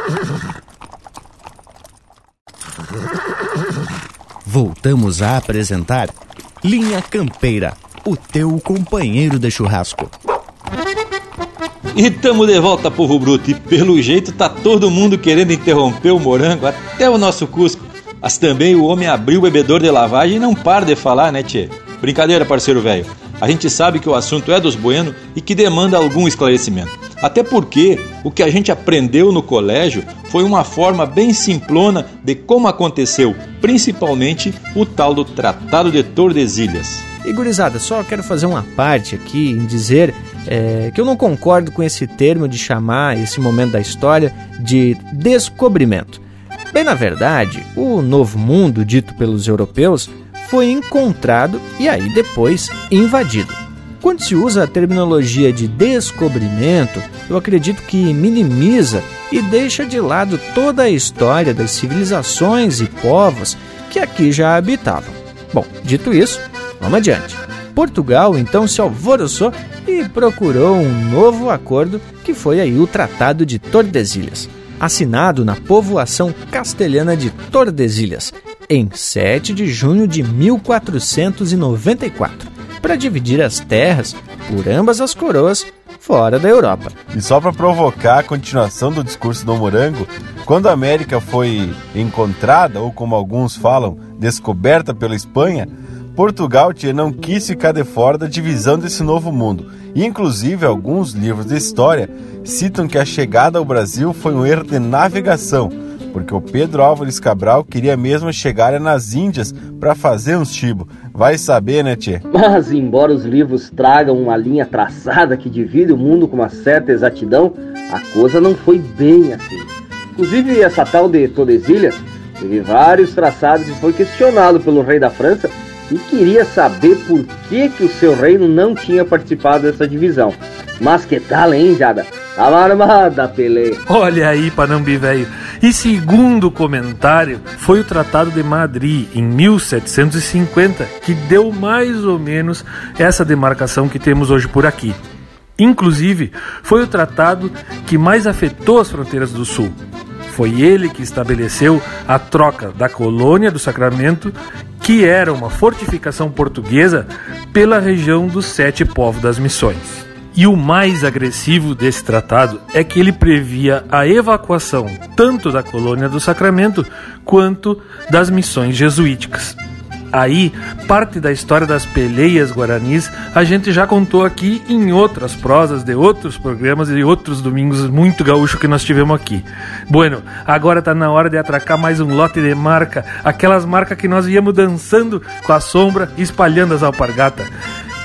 Voltamos a apresentar Linha Campeira, o teu companheiro de churrasco. E tamo de volta, povo bruto. E pelo jeito tá todo mundo querendo interromper o morango, até o nosso Cusco. Mas também o homem abriu o bebedor de lavagem e não para de falar, né, tchê? Brincadeira, parceiro velho. A gente sabe que o assunto é dos bueno e que demanda algum esclarecimento. Até porque o que a gente aprendeu no colégio foi uma forma bem simplona de como aconteceu, principalmente o tal do Tratado de Tordesilhas. Gurizada, só quero fazer uma parte aqui em dizer é, que eu não concordo com esse termo de chamar esse momento da história de descobrimento. Bem, na verdade, o novo mundo dito pelos europeus foi encontrado e aí depois invadido. Quando se usa a terminologia de descobrimento, eu acredito que minimiza e deixa de lado toda a história das civilizações e povos que aqui já habitavam. Bom, dito isso, vamos adiante. Portugal então se alvoroçou e procurou um novo acordo que foi aí o Tratado de Tordesilhas, assinado na povoação castelhana de Tordesilhas, em 7 de junho de 1494, para dividir as terras por ambas as coroas fora da Europa. E só para provocar a continuação do discurso do Morango, quando a América foi encontrada, ou como alguns falam, descoberta pela Espanha, Portugal não quis ficar de fora da divisão desse novo mundo. Inclusive, alguns livros de história citam que a chegada ao Brasil foi um erro de navegação, porque o Pedro Álvares Cabral queria mesmo chegar nas Índias para fazer uns chibo. Vai saber, né, Tchê? Mas, embora os livros tragam uma linha traçada que divide o mundo com uma certa exatidão, a coisa não foi bem assim. Inclusive, essa tal de Tordesilhas teve vários traçados e foi questionado pelo rei da França e queria saber por que, que o seu reino não tinha participado dessa divisão. Mas que tal, hein, Jada? Tava armada, Pelé. Olha aí, Panambi velho. E segundo comentário, foi o Tratado de Madrid, em 1750, que deu mais ou menos essa demarcação que temos hoje por aqui. Inclusive, foi o tratado que mais afetou as fronteiras do Sul. Foi ele que estabeleceu a troca da colônia do Sacramento que era uma fortificação portuguesa pela região dos Sete Povos das Missões. E o mais agressivo desse tratado é que ele previa a evacuação tanto da colônia do Sacramento quanto das missões jesuíticas. Aí, parte da história das peleias guaranis a gente já contou aqui em outras prosas de outros programas e outros domingos muito gaúcho que nós tivemos aqui. Bueno, agora tá na hora de atracar mais um lote de marca, aquelas marcas que nós íamos dançando com a sombra espalhando as alpargatas.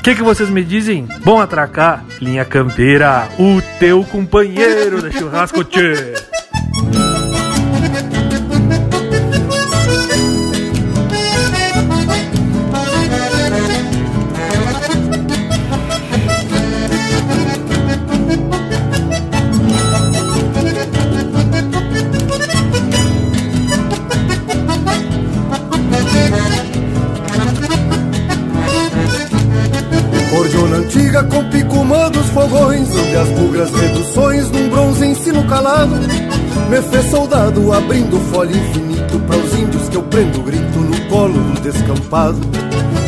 Que, que vocês me dizem? Bom atracar, linha campeira, o teu companheiro da churrasco tchê. Soldado abrindo folha infinito Para os índios que eu prendo grito no colo do descampado.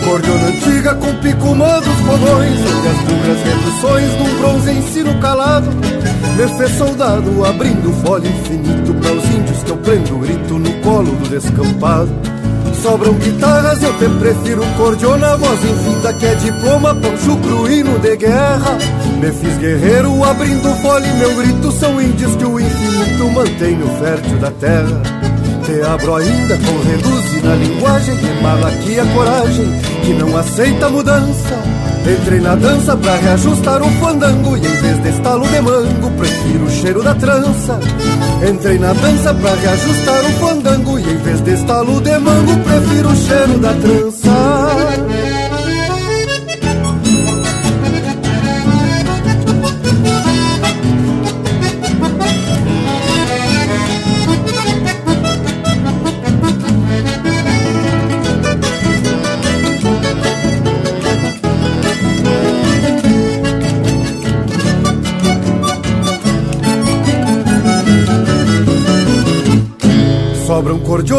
Cordiona antiga com picumã dos fogões Onde as bugras reduções num bronze ensino calado. Me fez soldado abrindo folha infinito Para os índios que eu prendo grito no colo do descampado. Sobram guitarras, eu te prefiro cordiona, voz infinda que é diploma, pancho cruíno de guerra. Me fiz guerreiro abrindo fole, meu grito são índios que o infinito mantém no fértil da terra. Te abro ainda com reduzir na linguagem, que a coragem, que não aceita mudança. Entrei na dança pra reajustar o fandango E em vez de estalo de mango Prefiro o cheiro da trança Entrei na dança pra reajustar o fandango E em vez de estalo de mango Prefiro o cheiro da trança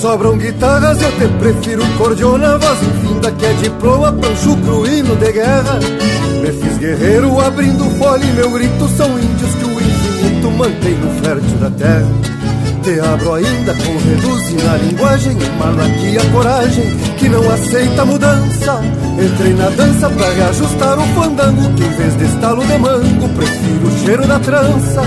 Sobram guitarras, eu te prefiro cordiona Voz infinda que é diploma, pancho cruíno de guerra. Me fiz guerreiro abrindo folha e meu grito São índios que o infinito mantém no fértil da terra. Te abro ainda com reduz na linguagem aqui a coragem que não aceita mudança. Entrei na dança pra reajustar o fandango Que em vez de estalo de mango Prefiro o cheiro da trança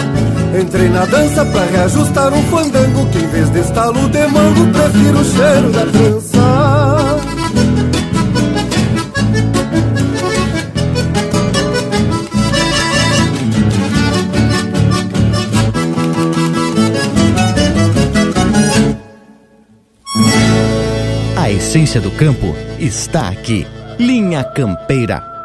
Entrei na dança pra reajustar um fandango Que em vez de estalo de mango Prefiro o cheiro da trança A essência do campo está aqui. Linha Campeira.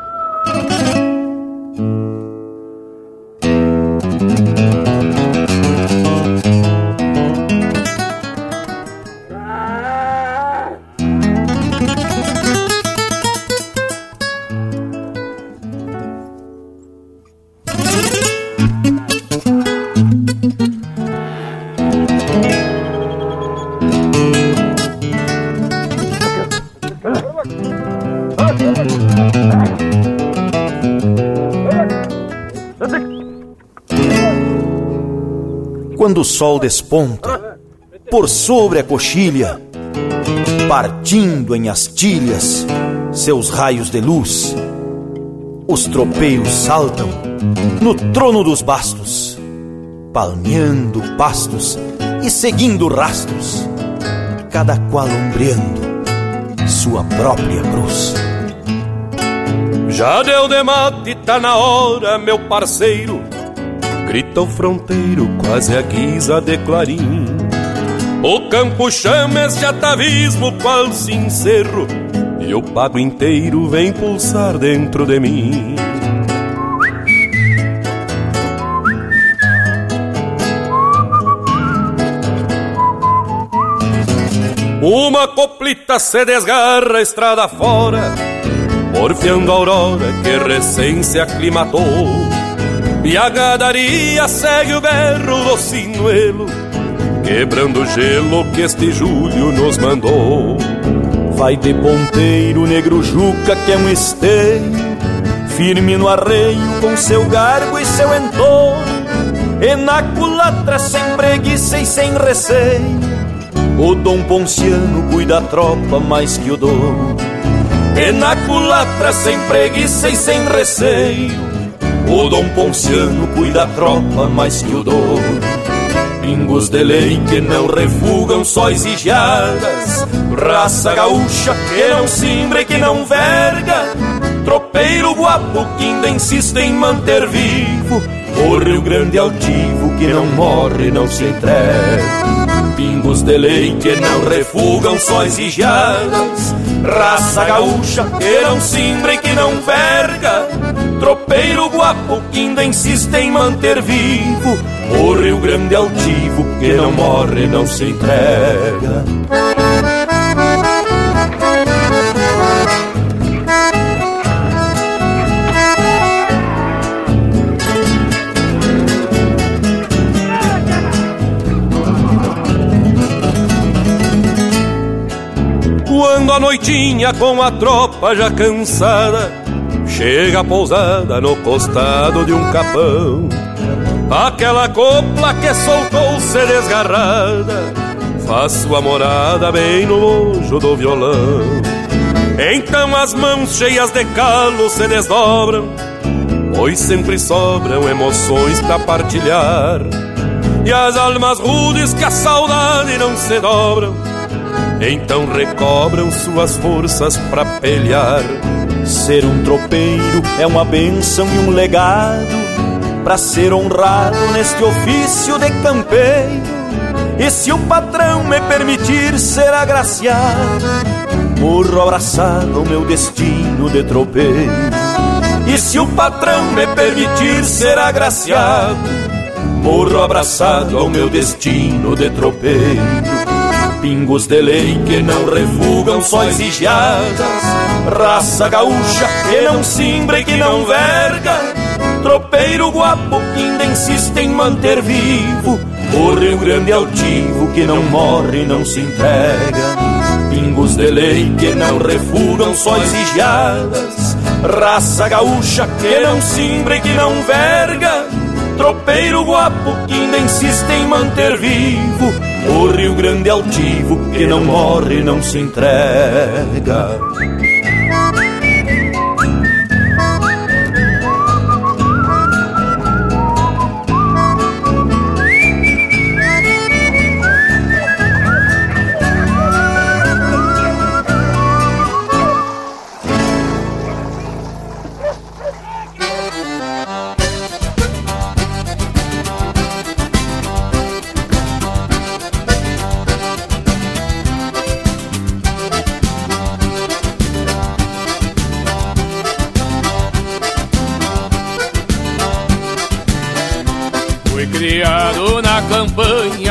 Quando o sol desponta por sobre a coxilha, partindo em astilhas seus raios de luz, os tropeiros saltam no trono dos bastos, palmeando pastos e seguindo rastros, cada qual ombreando sua própria cruz. Já deu de mate, tá na hora, meu parceiro. O fronteiro, quase a guisa de clarim. O campo chama este atavismo, qual sincero. E o pago inteiro vem pulsar dentro de mim. Uma coplita se desgarra estrada fora, porfiando a aurora que recém se aclimatou. E a gadaria segue o berro do sinuelo, quebrando o gelo que este julho nos mandou. Vai de ponteiro, negro Juca, que é um esteio, firme no arreio com seu garbo e seu entorno. E na culatra sem preguiça e sem receio, o Dom Ponciano cuida da tropa mais que o dom. E na culatra sem preguiça e sem receio, o Dom Ponciano cuida da tropa mais que o dom. Pingos de lei que não refugam sóis e geadas Raça gaúcha que não cimbra e que não verga. Tropeiro guapo que ainda insiste em manter vivo. O Rio Grande altivo que não morre, não se entrega. Pingos de lei que não refugam sóis e geadas Raça gaúcha que não cimbra e que não verga Tropeiro guapo que ainda insiste em manter vivo O Rio Grande altivo que não morre, não se entrega. Quando a noitinha com a tropa já cansada Chega pousada no costado de um capão. Aquela copla que soltou-se desgarrada Faz sua morada bem no mojo do violão. Então as mãos cheias de calo se desdobram Pois sempre sobram emoções pra partilhar. E as almas rudes que a saudade não se dobram então recobram suas forças pra pelear. Ser um tropeiro é uma benção e um legado para ser honrado neste ofício de campeiro. E se o patrão me permitir ser agraciado, morro abraçado ao meu destino de tropeiro. E se o patrão me permitir ser agraciado, morro abraçado ao meu destino de tropeiro pingos de lei que não refugam sóis e raça gaúcha que não simbra e que não verga, tropeiro guapo que ainda insiste em manter vivo o Rio Grande altivo que não morre e não se entrega. Pingos de lei que não refugam sóis e raça gaúcha que não simbra e que não verga, tropeiro guapo que ainda insiste em manter vivo o Rio Grande altivo que não morre, não se entrega.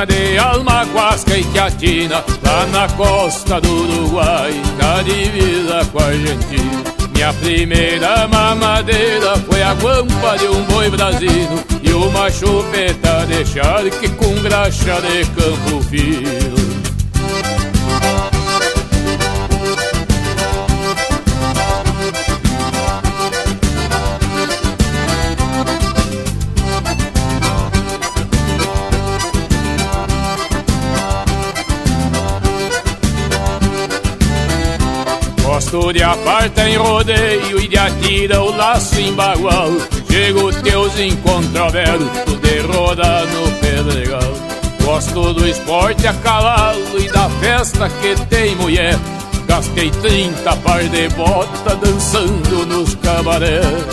De Almaguasca e Quiatina Lá na costa do Uruguai, na divisa com a Argentina. Minha primeira mamadeira foi a guampa de um boi brasino E uma chupeta de charque com graxa de campo fino De aparta em rodeio e de atira o laço em bagual. Chego teus encontroversos de rodar no pedregal. Gosto do esporte a cavalo e da festa que tem mulher. Gastei 30 par de bota dançando nos cabarés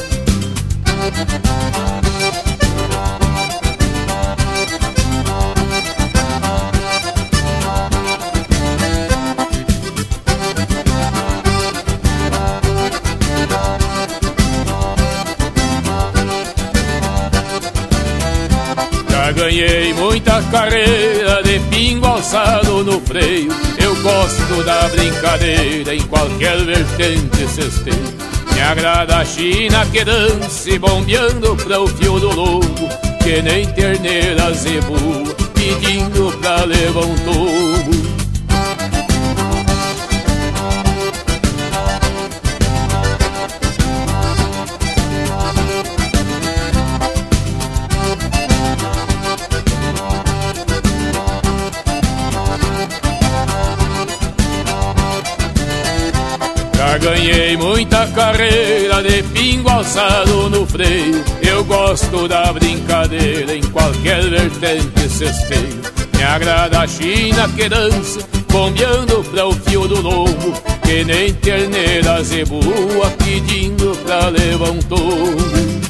carreira de pingo alçado no freio. Eu gosto da brincadeira em qualquer vertente cesteiro. Me agrada a China que dance bombeando pra o fio do lobo, que nem terneira zebu, pedindo pra levar um tobo. Ganhei muita carreira de pingo alçado no freio. Eu gosto da brincadeira em qualquer vertente cesteio. Me agrada a China que dança, bombeando pra o fio do lombo, que nem terneira zebua pedindo pra levar um.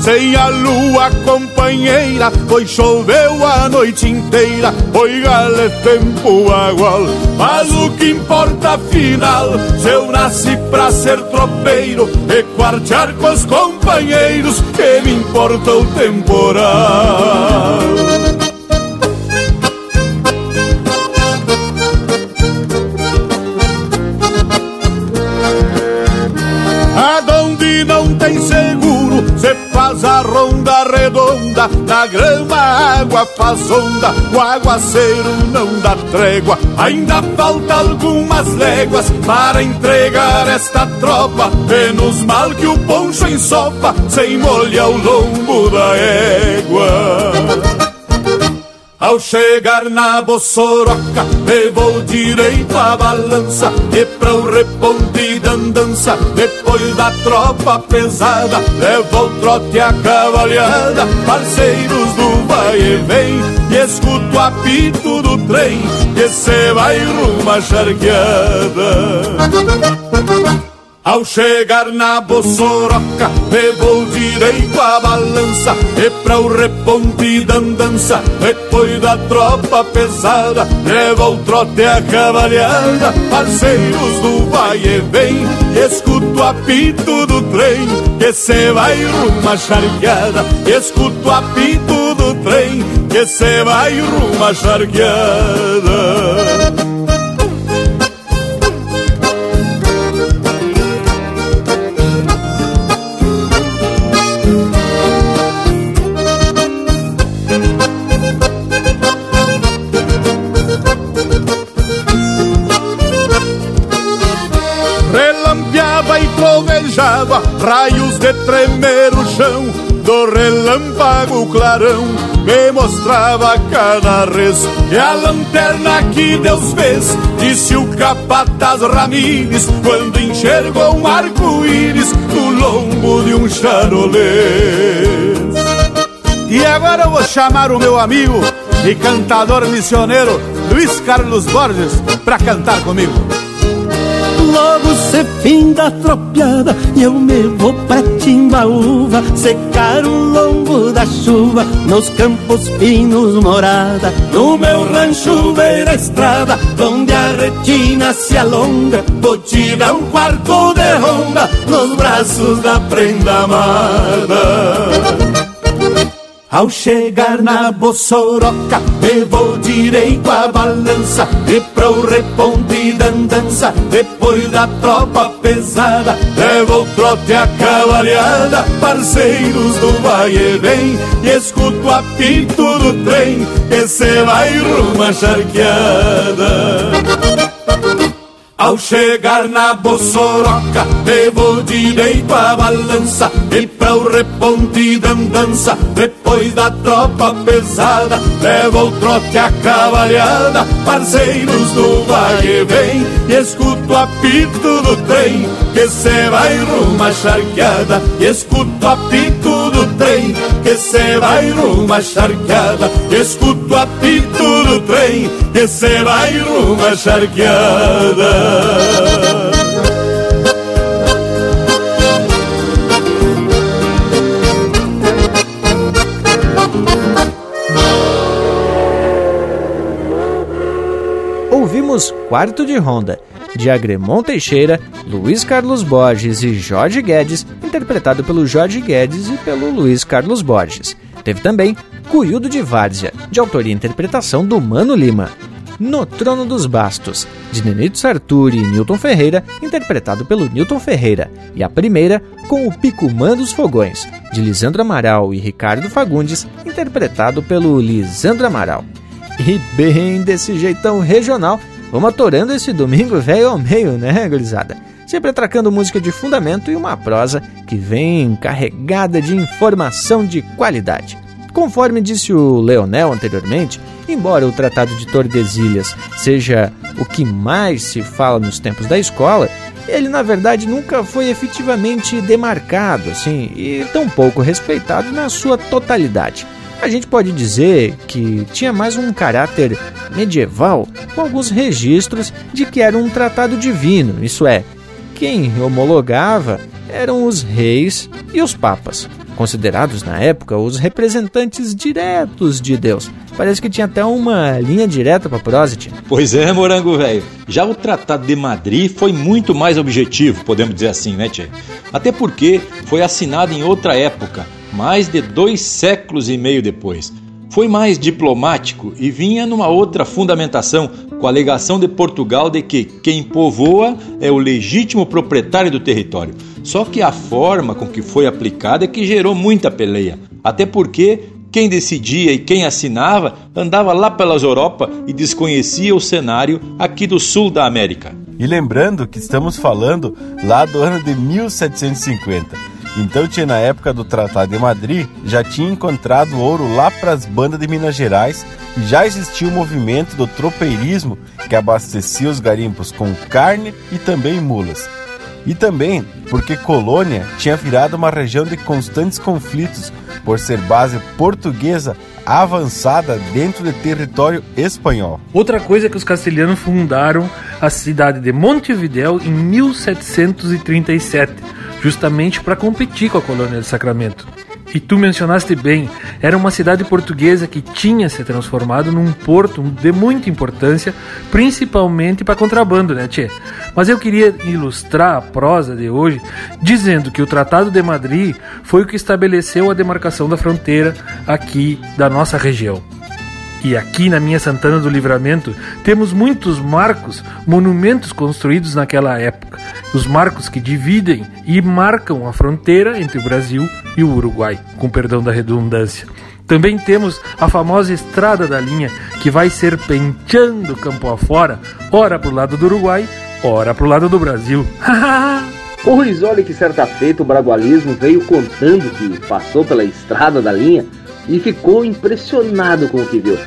Sem a lua companheira, pois choveu a noite inteira, foi gale tempo igual. Mas o que importa afinal, se eu nasci pra ser tropeiro e quartear com os companheiros, que me importa o temporal. Redonda, na grama a água faz onda, o aguaceiro não dá trégua. Ainda falta algumas léguas para entregar esta tropa, menos mal que o poncho ensopa, sem molhar o lombo da égua. Ao chegar na Bossoroca, levou direito a balança E para o reponte de andança, depois da tropa pesada Levou trote a cavalhada, parceiros do vai e vem E escuto o apito do trem, que cê vai rumo à charqueada ao chegar na Bossoroca, levou direito a balança E pra o reponte da andança, depois da tropa pesada Levou o trote a cavalhada, parceiros do vai e vem Escuto o apito do trem, que cê vai rumo charqueada. Escuto o apito do trem, que cê vai rumo charqueada raios de tremer o chão, do relâmpago clarão, me mostrava cada res e a lanterna que Deus fez, disse o capataz Ramires, quando enxergou um arco-íris no lombo de um charolês. E agora eu vou chamar o meu amigo e cantador missioneiro Luiz Carlos Borges para cantar comigo. Logo se fim da tropiada e eu me vou pra Timbaúva Secar o lombo da chuva nos campos finos morada. No meu rancho beira estrada, onde a retina se alonga Vou tirar um quarto de ronda nos braços da prenda amada ao chegar na Bossoroca, me vou direito à balança E pro reponte da andança, depois da tropa pesada Levo o trote a cavalhada, parceiros do vai e vem E escuto o apito do trem, que cê vai rumo à charqueada ao chegar na Bossoroca, devo direito à balança E para o reponte da andança, depois da tropa pesada Levo o trote a cavalhada, parceiros do vai e vem E escuto o apito do trem, que cê vai rumo charqueada E escuto o apito do trem, que cê vai rumo charqueada E escuto o apito do trem, que cê vai rumo charqueada. Ouvimos Quarto de Ronda, de Agremon Teixeira, Luiz Carlos Borges e Jorge Guedes, interpretado pelo Jorge Guedes e pelo Luiz Carlos Borges. Teve também Cuiudo de Várzea, de autoria e interpretação do Mano Lima. No Trono dos Bastos, de Nenito Sarturi e Newton Ferreira, interpretado pelo Newton Ferreira, e a primeira com o Picumã dos Fogões, de Lisandro Amaral e Ricardo Fagundes, interpretado pelo Lisandro Amaral. E bem desse jeitão regional, vamos atorando esse domingo velho ao meio, né, gurizada? Sempre atracando música de fundamento e uma prosa que vem carregada de informação de qualidade. Conforme disse o Leonel anteriormente, embora o Tratado de Tordesilhas seja o que mais se fala nos tempos da escola, ele na verdade nunca foi efetivamente demarcado assim e tampouco respeitado na sua totalidade. A gente pode dizer que tinha mais um caráter medieval, com alguns registros de que era um tratado divino, isso é, quem homologava eram os reis e os papas considerados na época os representantes diretos de Deus. Parece que tinha até uma linha direta para Prosit. Pois é, morango velho. Já o Tratado de Madrid foi muito mais objetivo, podemos dizer assim, né, Tchê? Até porque foi assinado em outra época, mais de dois séculos e meio depois. Foi mais diplomático e vinha numa outra fundamentação, com a alegação de Portugal de que quem povoa é o legítimo proprietário do território. Só que a forma com que foi aplicada é que gerou muita peleia. Até porque quem decidia e quem assinava andava lá pelas Europa e desconhecia o cenário aqui do sul da América. E lembrando que estamos falando lá do ano de 1750. Então tinha na época do Tratado de Madrid, já tinha encontrado ouro lá para as bandas de Minas Gerais e já existia o movimento do tropeirismo que abastecia os garimpos com carne e também mulas. E também porque Colônia tinha virado uma região de constantes conflitos por ser base portuguesa avançada dentro do território espanhol. Outra coisa é que os castelhanos fundaram a cidade de Montevidéu em 1737 justamente para competir com a colônia de Sacramento. E tu mencionaste bem, era uma cidade portuguesa que tinha se transformado num porto de muita importância, principalmente para contrabando, né, Tchê? Mas eu queria ilustrar a prosa de hoje dizendo que o Tratado de Madrid foi o que estabeleceu a demarcação da fronteira aqui da nossa região. E aqui na minha Santana do Livramento temos muitos marcos, monumentos construídos naquela época. Os marcos que dividem e marcam a fronteira entre o Brasil e o Uruguai, com perdão da redundância. Também temos a famosa Estrada da Linha, que vai serpenteando campo afora, ora para o lado do Uruguai, ora para o lado do Brasil. olha que certa feita o bragualismo veio contando que passou pela Estrada da Linha e ficou impressionado com o que viu.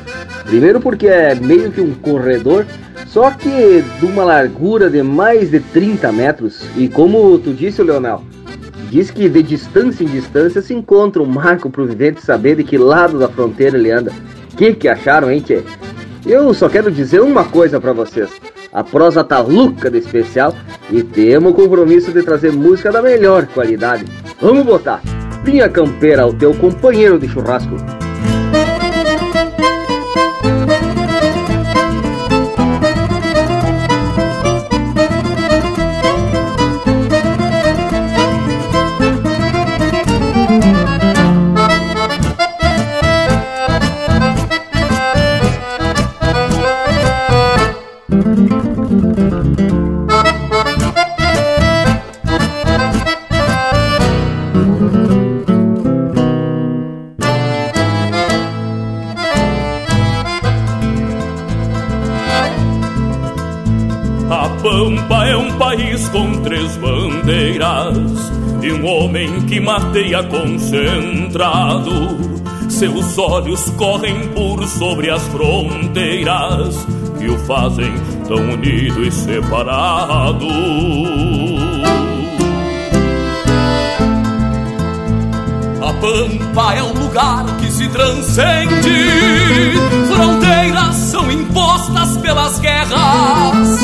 Primeiro porque é meio que um corredor, só que de uma largura de mais de 30 metros. E como tu disse, Leonel, diz que de distância em distância se encontra um marco pro vivente saber de que lado da fronteira ele anda. Que que acharam, hein, tchê? Eu só quero dizer uma coisa para vocês. A prosa tá louca de especial e temos o compromisso de trazer música da melhor qualidade. Vamos botar Linha Campeira ao teu companheiro de churrasco. Mateia concentrado. Seus olhos correm por sobre as fronteiras que o fazem tão unido e separado. A Pampa é um lugar que se transcende, fronteiras são impostas pelas guerras,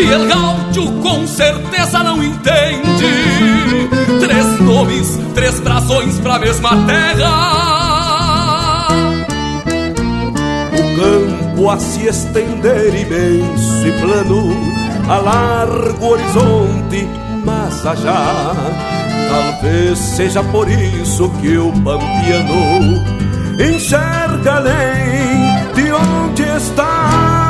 e El Gaúcho com certeza não entende Três nomes, três brasões pra mesma terra. O campo a se estender imenso e plano, a largo horizonte, mas já. Talvez seja por isso que o pampiano enxerga além de onde está.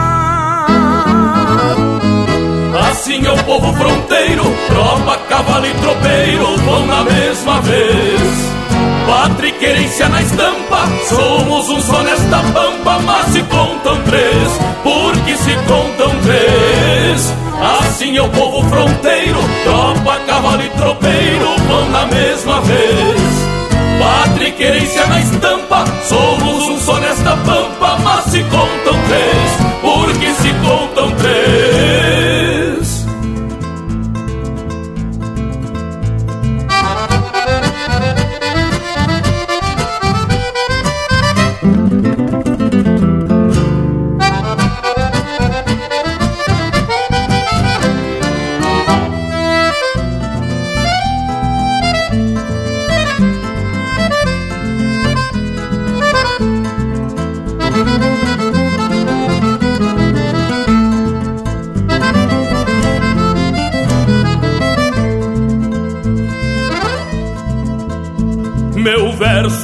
Assim é o povo fronteiro, tropa, cavalo e tropeiro vão na mesma vez. Pátria e querência na estampa, somos um só nesta pampa, mas se contam três, porque se contam três. Assim é o povo fronteiro, tropa, cavalo e tropeiro vão na mesma vez. Pátria e querência na estampa, somos um só nesta pampa, mas se contam três,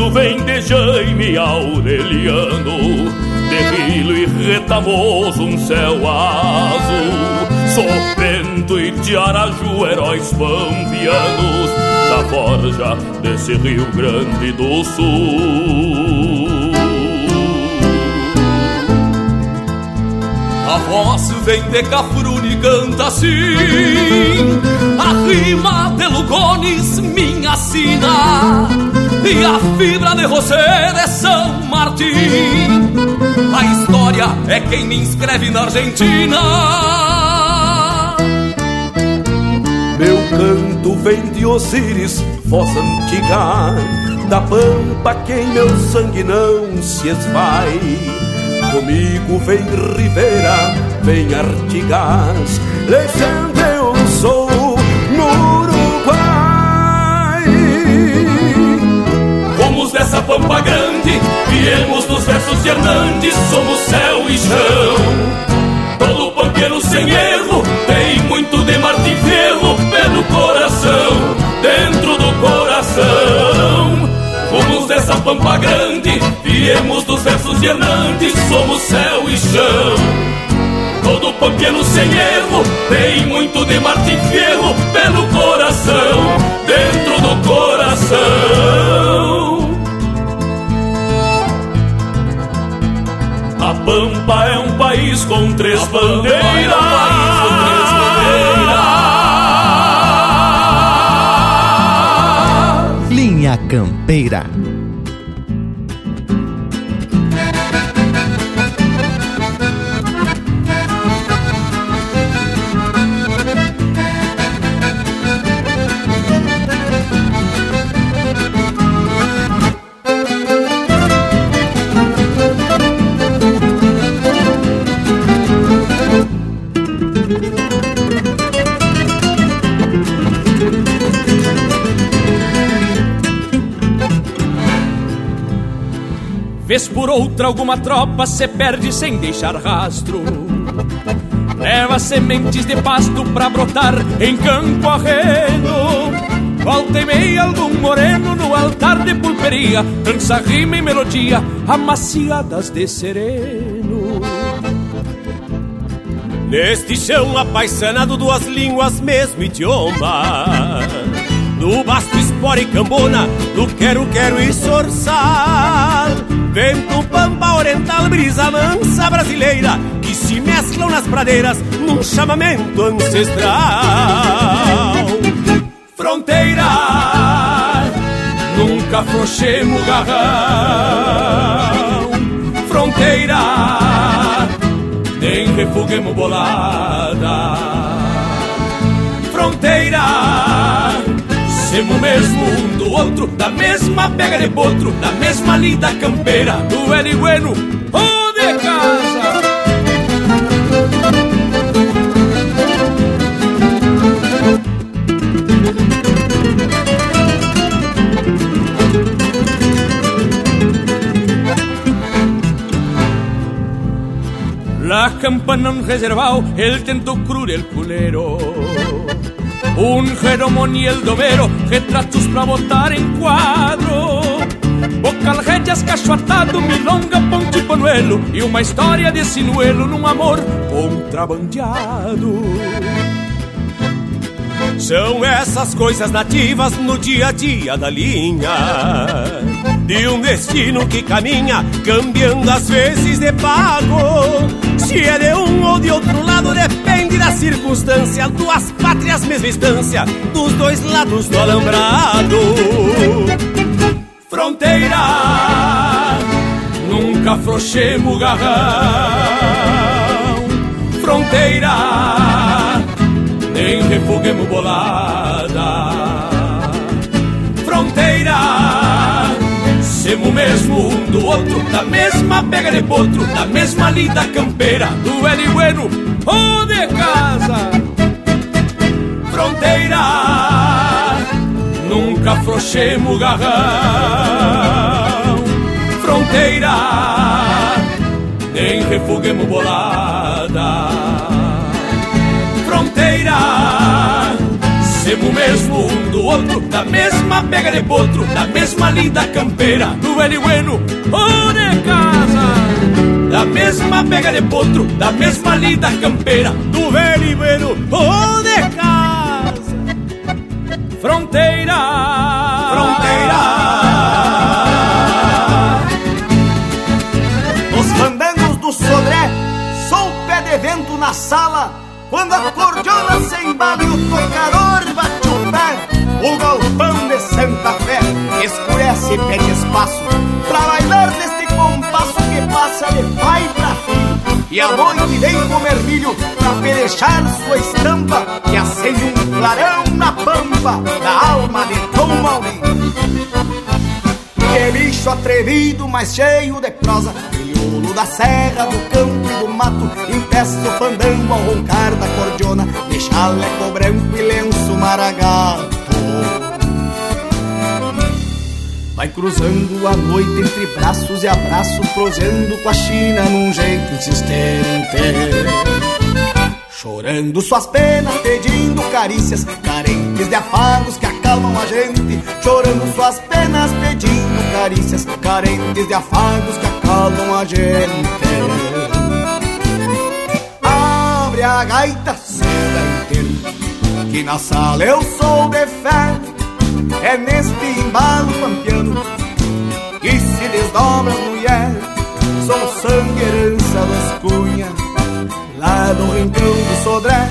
verso vem de Jaime Aureliano, de Rilo e Retamoso, um céu azul, Sopento e Tiaraju, heróis pampianos, da forja desse Rio Grande do Sul. A voz vem de Cafrune e canta assim A rima de Lugones, minha sina e a fibra de José de São Martim. A história é quem me inscreve na Argentina. Meu canto vem de Osíris, voz antiga, da pampa quem meu sangue não se esvai. Comigo vem Rivera, vem Artigas, legenda dessa pampa grande Viemos dos versos de Hernandes Somos céu e chão. Todo pampeiro sem erro Tem muito de Martim Ferro Pelo coração Dentro do coração. Fomos dessa pampa grande Viemos dos versos de Hernandes Somos céu e chão. Todo pampiano sem erro Tem muito de Martim Ferro Pelo coração Dentro do coração A Pampa é um país com três bandeiras. Linha Campeira. Vez por outra alguma tropa se perde sem deixar rastro. Leva sementes de pasto pra brotar em campo arreno. Volta e meia algum moreno no altar de pulperia Dança rima e melodia amaciadas de sereno Neste chão apaixonado, duas línguas, mesmo idioma Do basto, espora e cambona, do quero, quero e sorçal Vento, pampa, oriental, brisa mansa brasileira Que se mesclam nas pradeiras num chamamento ancestral. Fronteira Nunca afrouxemos garrão. Fronteira Nem refuguemos bolada. Fronteira Semos mesmo um do outro Da mesma pega de potro Da mesma lida campeira Do Eli Bueno ou de casa La campana un reservado, el tento crur el culero. Un jeromón y el dovero, retratos pra botar en cuadro. Bocal rédeas, cacho atado, milonga, ponte e panuelo. E uma história de sinuelo num amor contrabandeado. São essas coisas nativas no dia a dia da linha De um destino que caminha, cambiando às vezes de pago Se é de um ou de outro lado, depende da circunstância Duas pátrias, mesma instância, dos dois lados do alambrado Fronteira, nunca afrouxemos garrão Fronteira, nem refoguemos bolada. Fronteira, semos mesmo um do outro, da mesma pega de potro, da mesma lida campeira, do Eli Bueno ou de casa. Fronteira, nunca afrouxemos garrão. Fronteira, nem refoguemos bolada Semos mesmo um do outro Da mesma pega de potro Da mesma lida campeira Do Eli Bueno ou de casa. Da mesma pega de potro Da mesma lida campeira Do Eli Bueno ou de casa. Fronteira. Fronteira. Os fandangos do Sodré Sou pé de vento na sala quando a cordiona se embala escurece e pede espaço Pra bailar neste compasso que passa de pai pra filho. E a noite vem comer milho pra pelejar sua estampa Que acende um clarão na pampa da alma de Tom Maurinho. Que bicho atrevido, mas cheio de prosa Crioulo da serra, do campo e do mato Impeça o fandango ao roncar da cordiona De chaleco branco e lenço maragato Vai cruzando a noite entre braços e abraços Prosendo com a China num jeito insistente. Chorando suas penas, pedindo carícias Carentes de afagos que acalmam a gente. Chorando suas penas, pedindo carícias Carentes de afagos que acalmam a gente. Abre a gaita, seda inteiro Que na sala eu sou de É neste embalo pampiano Que se desdobra a mulher Sou sangue herança das cunhas lá no rincão do Sodré.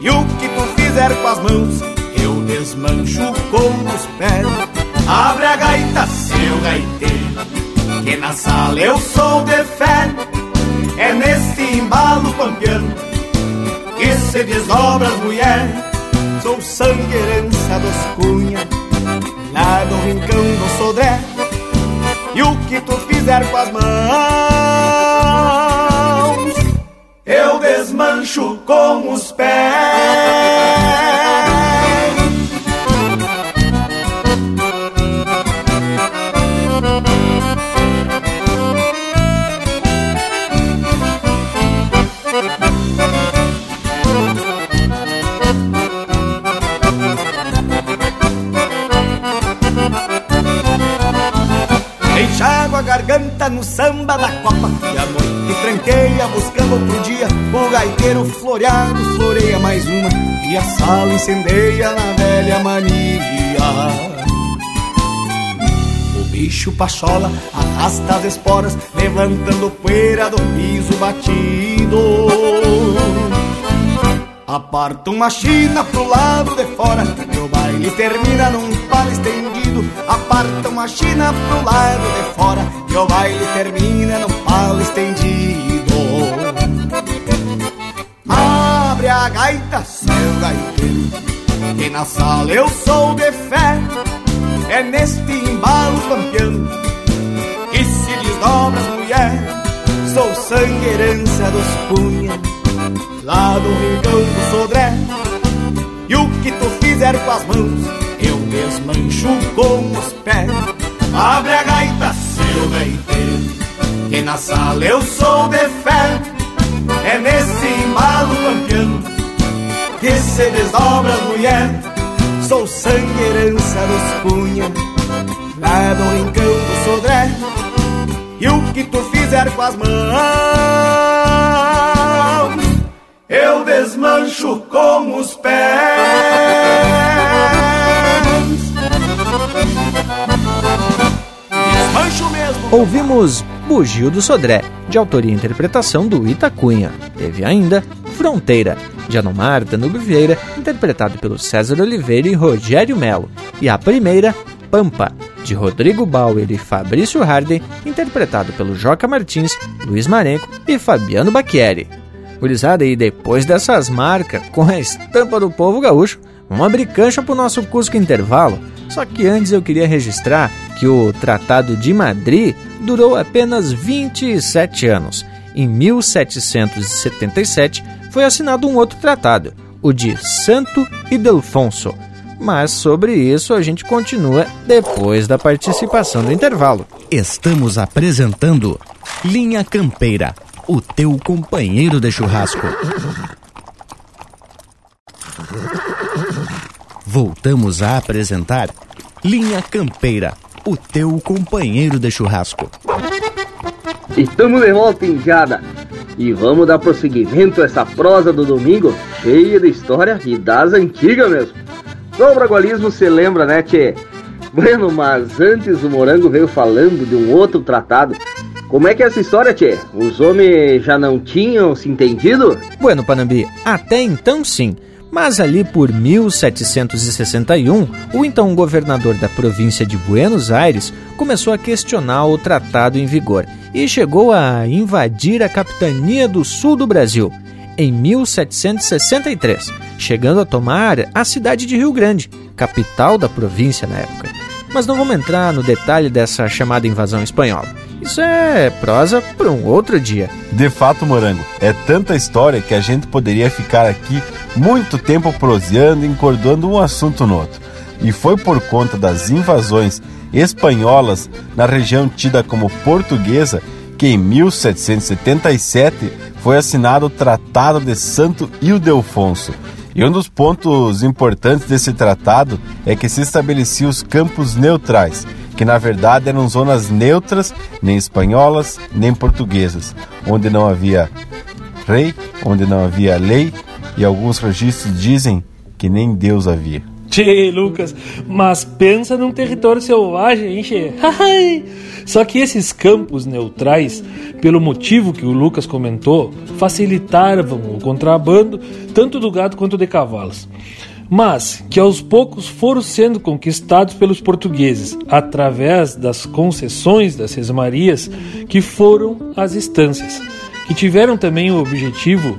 E o que tu fizer com as mãos, eu desmancho com os pés. Abre a gaita, seu gaiteiro, que na sala eu sou de fé. É neste embalo pampiano que se desdobra as mulheres. Sou sangue herança dos cunha, lá no rincão do Sodré. E o que tu fizer com as mãos, eu desmancho com os pés. No samba da copa. E a noite tranqueia buscando outro dia O gaiteiro floreado floreia mais uma. E a sala incendeia na velha mania. O bicho pachola arrasta as esporas Levantando poeira do piso batido. Aparta uma china pro lado de fora E baile termina num palo estendido. Aparta uma china pro lado de fora E o baile termina num palo estendido. Abre a gaita, seu gaiteiro. Que na sala eu sou de fé. É neste embalo pampeano Que se desdobra as mulher. Sou sangue herança dos punhas lá do rincão do Sodré. E o que tu fizer com as mãos, eu desmancho com os pés. Abre a gaita, seu gaiteiro, que na sala eu sou de fé. É nesse embalo campeão que se desdobra a mulher. Sou sangue herança dos cunha, lá do rincão do Sodré. E o que tu fizer com as mãos eu desmancho com os pés. Desmancho mesmo. Ouvimos Bugio do Sodré, de autoria e interpretação do Itacunha. Teve ainda Fronteira, de Anomar Danube Vieira, interpretado pelo César Oliveira e Rogério Melo. E a primeira, Pampa, de Rodrigo Bauer e Fabrício Harden, interpretado pelo Joca Martins, Luiz Marenco e Fabiano Bacchieri. Gurizada, e depois dessas marcas, com a estampa do povo gaúcho, vamos abrir cancha pro nosso Cusco Intervalo. Só que antes eu queria registrar que o Tratado de Madrid durou apenas 27 anos. Em 1777 foi assinado um outro tratado, o de Santo Ildefonso. Mas sobre isso a gente continua depois da participação do intervalo. Estamos apresentando Linha Campeira o teu companheiro de churrasco. Voltamos a apresentar Linha Campeira, o teu companheiro de churrasco. Estamos de volta, Indiada. E vamos dar prosseguimento a essa prosa do domingo, cheia de história e das antigas mesmo. Sobre o bragualismo, você lembra, né, Tchê? Bueno, mas antes o Morango veio falando de um outro tratado como é que é essa história, Tchê? Os homens já não tinham se entendido? Bueno, Panambi, até então sim. Mas ali por 1761, o então governador da província de Buenos Aires começou a questionar o tratado em vigor e chegou a invadir a capitania do sul do Brasil em 1763, chegando a tomar a cidade de Rio Grande, capital da província na época. Mas não vamos entrar no detalhe dessa chamada invasão espanhola. Isso é prosa para um outro dia. De fato, Morango, é tanta história que a gente poderia ficar aqui muito tempo proseando encordando um assunto no outro. E foi por conta das invasões espanholas na região tida como portuguesa que em 1777 foi assinado o Tratado de Santo Ildefonso. E um dos pontos importantes desse tratado é que se estabelecia os campos neutrais, que na verdade eram zonas neutras, nem espanholas, nem portuguesas, onde não havia rei, onde não havia lei, e alguns registros dizem que nem Deus havia. Tchê, Lucas, mas pensa num território selvagem, hein, Tchê? Só que esses campos neutrais, pelo motivo que o Lucas comentou, facilitavam o contrabando tanto do gado quanto de cavalos mas que aos poucos foram sendo conquistados pelos portugueses através das concessões das Sesmarias, que foram as estâncias, que tiveram também o objetivo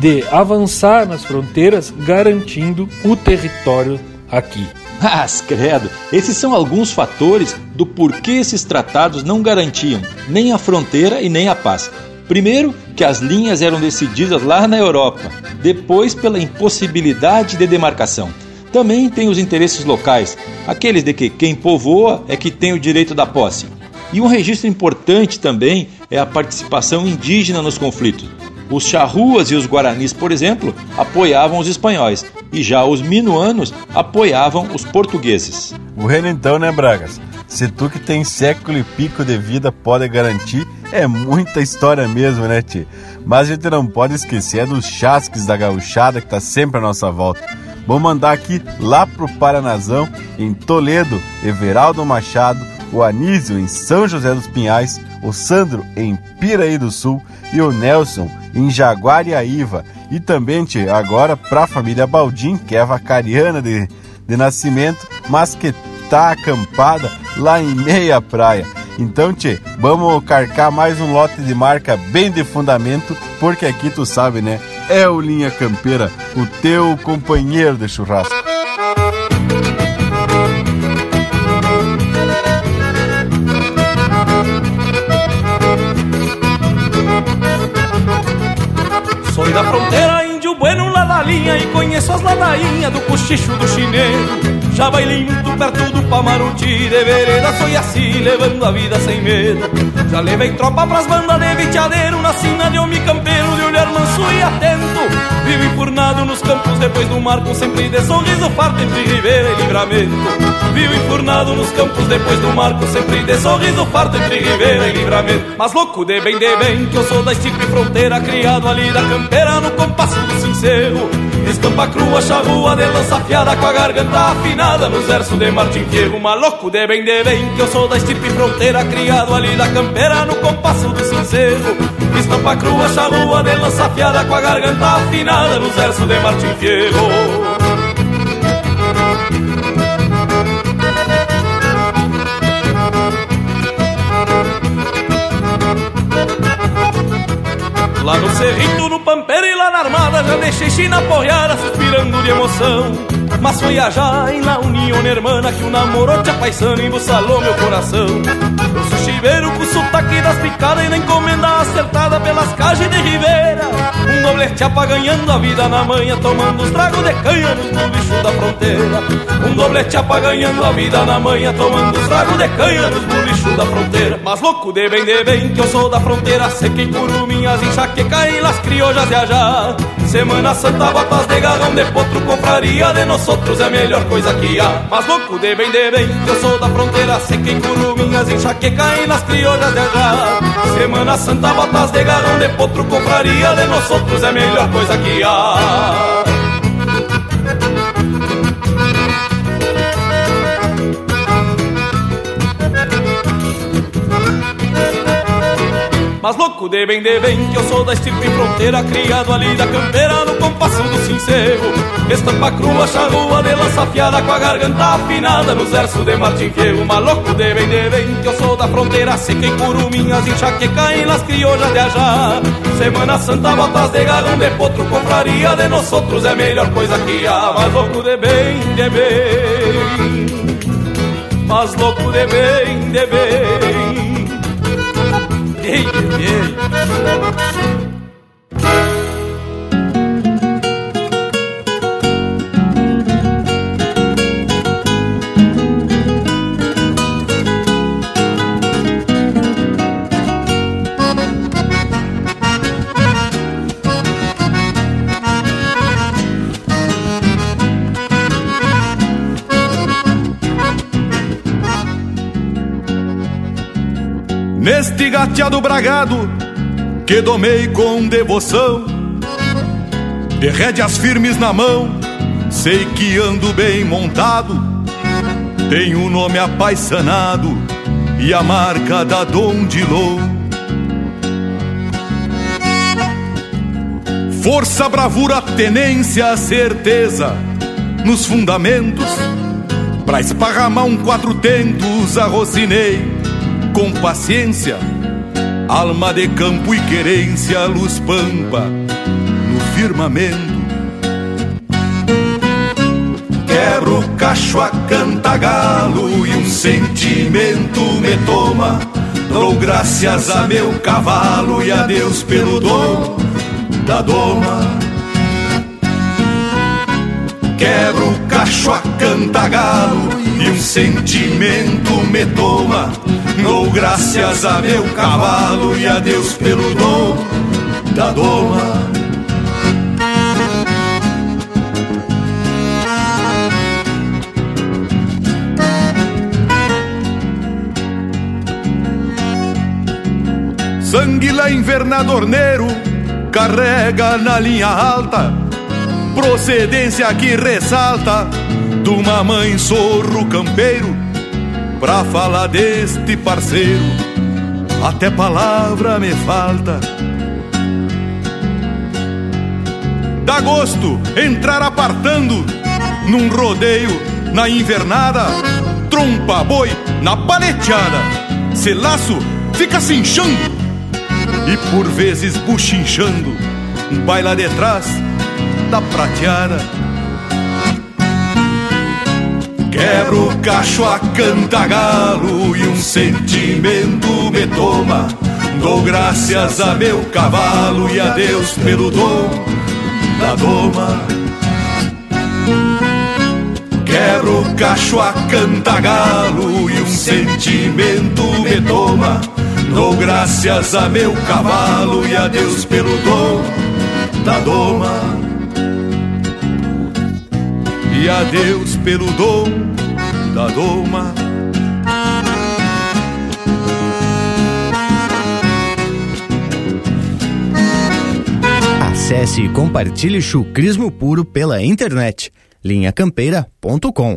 de avançar nas fronteiras, garantindo o território aqui. Mas, credo, esses são alguns fatores do porquê esses tratados não garantiam nem a fronteira e nem a paz. Primeiro, que as linhas eram decididas lá na Europa, depois, pela impossibilidade de demarcação. Também tem os interesses locais, aqueles de que quem povoa é que tem o direito da posse. E um registro importante também é a participação indígena nos conflitos. Os charruas e os guaranis, por exemplo, apoiavam os espanhóis, e já os minuanos apoiavam os portugueses. Bueno então, né, Bragas? Se tu que tem século e pico de vida pode garantir, é muita história mesmo, né, tio? Mas a gente não pode esquecer dos chasques da gauchada que tá sempre à nossa volta. Vou mandar aqui lá pro Paranazão, em Toledo, Everaldo Machado, o Anísio em São José dos Pinhais, o Sandro em Piraí do Sul e o Nelson em Jaguariaíva. E também, tia, agora para a família Baldim, que é vacariana de, de nascimento, mas que tá acampada lá em meia praia. Então, tchê, vamos carcar mais um lote de marca bem de fundamento, porque aqui tu sabe, né? É o Linha Campeira, o teu companheiro de churrasco. Sou da fronteira, índio bueno lá da linha E conheço as ladainhas do cochicho do chineiro Já bailinho perto do Pamaruti De vereda foi assim, levando a vida sem medo. Já levei tropa pras bandas de viteadeiro Na sina de homem campeiro, de olhar manso e atento. Vivo enfurnado nos campos depois do marco Sempre de sorriso farto entre ribeira e livramento. Vivo enfurnado nos campos depois do marco Sempre de sorriso farto entre ribeira e livramento. Mas louco de bem, de bem Que eu sou da estipe fronteira Criado ali da campeira no compasso do sincero Estampa crua, charrua de lança afiada Com a garganta afinada nos versos de Martim Fierro Maluco de bem, de bem Que eu sou da estipe fronteira Criado ali da campeira no compasso do sincero Estampa crua, charrua de lança afiada Com a garganta afinada nos versos de Martim Fierro Lá no cerrito, no pampeiro e lá na armada Já deixei China porreada suspirando de emoção Mas foi a la união hermana Que o namoro te apaixona e embuçalou meu coração. Eu sou chiveiro com sotaque das picadas E na encomenda acertada pelas cajas de ribeira Um doblete ganhando a vida na manhã Tomando os tragos de canha no bicho da fronteira. Um doblete ganhando a vida na manhã Tomando os tragos de canha nos bicho da fronteira. Mas louco de bem, de bem Que eu sou da fronteira Sequei curuminhas, enxaqueca e las criollas de allá Semana Santa, botas de garrão de potro Compraria de nós outros é a melhor coisa que há. Mas louco de bem, de bem eu sou da fronteira Sequei curuminhas, enxaqueca e las criollas de allá Semana Santa, botas de garrão de potro Compraria de nós outros é a melhor coisa que há Mas louco de bem, de bem, que eu sou da estirpe fronteira Criado ali da campeira, no compasso do sincero Estampa crua, charrua de lança afiada Com a garganta afinada nos versos de Fierro. Mas louco de bem, de bem, que eu sou da fronteira Seca em curuminhas, enxaqueca em las criollas de ajá. Semana Santa, botas de garrão de potro Compraria de nós outros é a melhor coisa que há. Mas louco de bem, de bem. Mas louco de bem, de bem yeah, yeah. Neste gateado bragado que domei com devoção, de rédeas firmes na mão, sei que ando bem montado. Tenho o um nome apaixonado e a marca da Dom Dilon. Força, bravura, tenência, certeza nos fundamentos. Pra esparramar um quatro tentos, arrocinei com paciência, alma de campo e querência, luz pampa no firmamento. Quebro o cacho a cantagalo e um sentimento me toma. Dou graças a meu cavalo e a Deus pelo dom da doma. Quebro o cacho a cantagalo e um sentimento me toma. Dou graças a meu cavalo e a Deus pelo dom da doma. Sangue lá invernadorneiro carrega na linha alta, procedência que ressalta de uma mãe sorro campeiro pra falar deste parceiro, até palavra me falta. Dá gosto entrar apartando num rodeio na invernada, trompa boi na paleteada, se laço fica se inchando e por vezes buchinchando, baila detrás da prateada. Quebro o cacho a cantagalo e um sentimento me toma. Dou graças a meu cavalo e a Deus pelo dom da doma. Quebro o cacho a cantagalo e um sentimento me toma. Dou graças a meu cavalo e a Deus pelo dom da doma. E a Deus pelo dom da doma. Acesse e compartilhe chucrismo puro pela internet. linhacampeira.com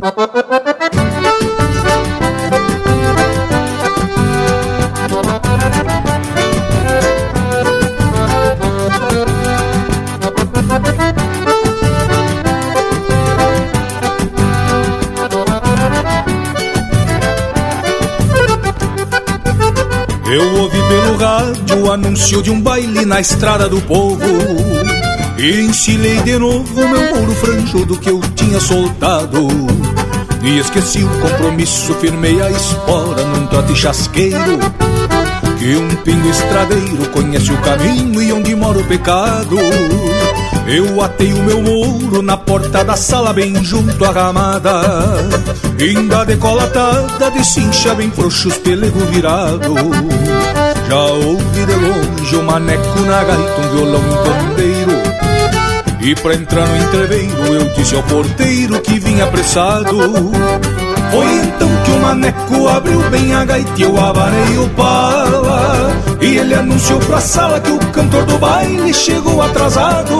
anúncio de um baile na estrada do povo. E de novo meu mouro franjudo que eu tinha soltado. E esqueci o compromisso, firmei a espora num trote chasqueiro. Que um pingo estradeiro conhece o caminho e onde mora o pecado. Eu atei o meu mouro na porta da sala bem junto à ramada. Ainda decolatada de cincha bem frouxos pelego virado Já ouvi de longe o maneco na gaita, um violão e um E pra entrar no entreveiro eu disse ao porteiro que vinha apressado. Foi então que o maneco abriu bem a gaita e eu abanei o pala. E ele anunciou pra sala que o cantor do baile chegou atrasado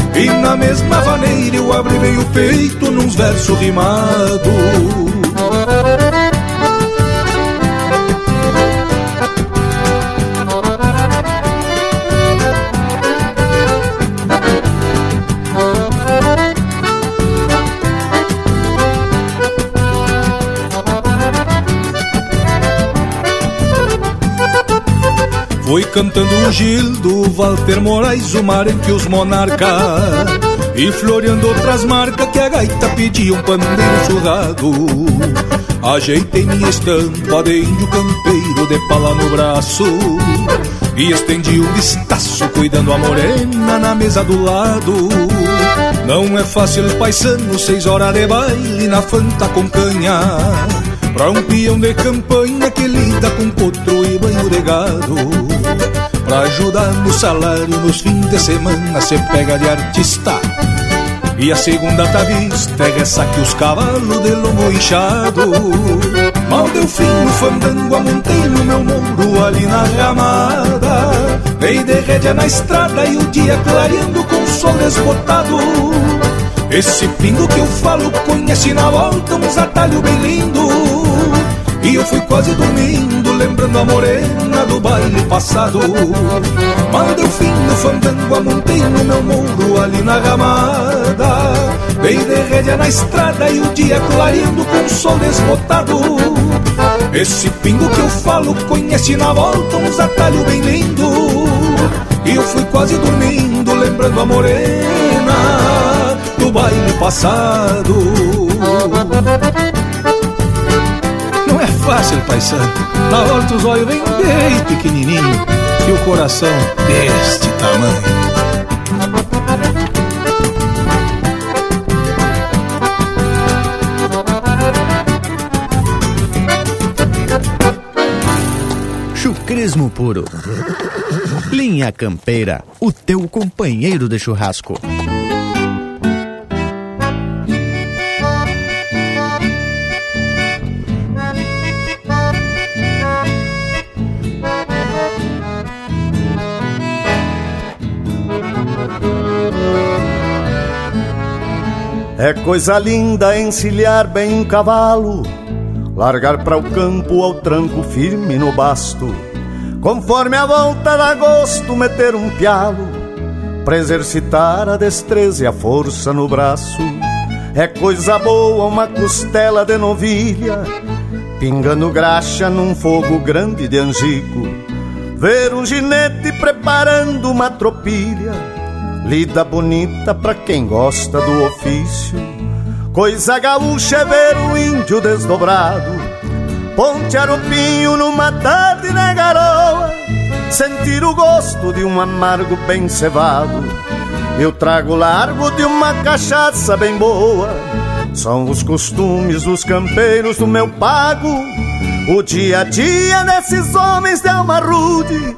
E na mesma vaneira eu abri bem o peito nos versos rimados Foi cantando o Gildo, Walter Moraes, o Marenque e os Monarca E floreando outras marcas que a gaita pedia um pandeiro surrado Ajeitei minha estampa de índio campeiro de pala no braço E estendi um vistaço cuidando a morena na mesa do lado. Não é fácil paisano, seis horas de baile na fanta com canha Pra um peão de campanha que com potro e banho de gado Pra ajudar no salário nos fins de semana Cê pega de artista. E a segunda tá vista é ressaque os cavalos de lombo inchado. Mal deu fim no fandango, amontei no meu muro ali na ramada. Dei de rédea na estrada e o dia clareando com o sol desbotado esse pingo que eu falo conhece na volta uns atalhos bem lindo E eu fui quase dormindo lembrando a morena do baile passado. Mandei o fim do fandango, amontei no meu muro ali na ramada. Dei de rédea na estrada e o dia clareando com o sol desbotado. Esse pingo que eu falo conhece na volta uns atalhos bem lindo. E eu fui quase dormindo lembrando a morena do baile passado fácil, pai santo. Na hora dos olhos vem bem pequenininho e o coração deste tamanho. Chucrismo puro. Linha Campeira, o teu companheiro de churrasco. É coisa linda encilhar bem um cavalo, largar para o campo ao tranco firme no basto, conforme a volta da gosto meter um pialo, para exercitar a destreza e a força no braço. É coisa boa uma costela de novilha, pingando graxa num fogo grande de angico, ver um ginete preparando uma tropilha Lida bonita pra quem gosta do ofício. Coisa gaúcha é ver o índio desdobrado. Ponte arupinho numa tarde na garoa. Sentir o gosto de um amargo bem cevado. Eu trago largo de uma cachaça bem boa. São os costumes dos campeiros do meu pago. O dia a dia desses homens de alma rude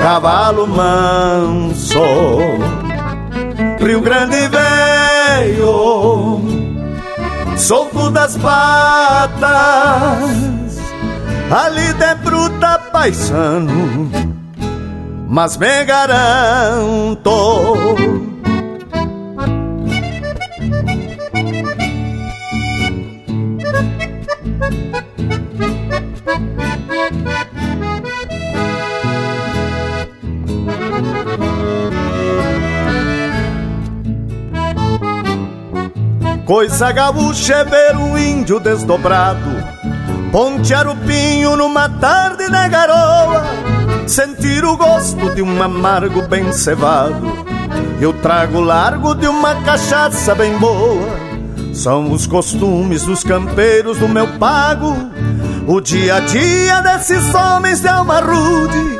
cavalo manso. Rio Grande veio, solto das patas, ali de bruta paisano, mas me garanto Coisa gaúcha é ver um índio desdobrado. Pontear o pinho numa tarde na garoa. Sentir o gosto de um amargo bem cevado. Eu trago largo de uma cachaça bem boa. São os costumes dos campeiros do meu pago. O dia a dia desses homens de alma rude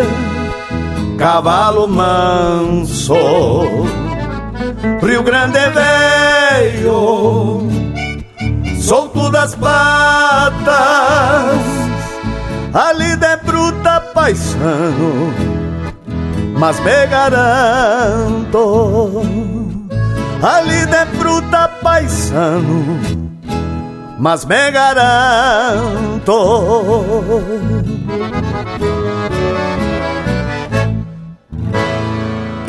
cavalo manso. Rio Grande veio, solto das patas, ali de bruta paisano, mas me garanto, ali de bruta paisano, mas me garanto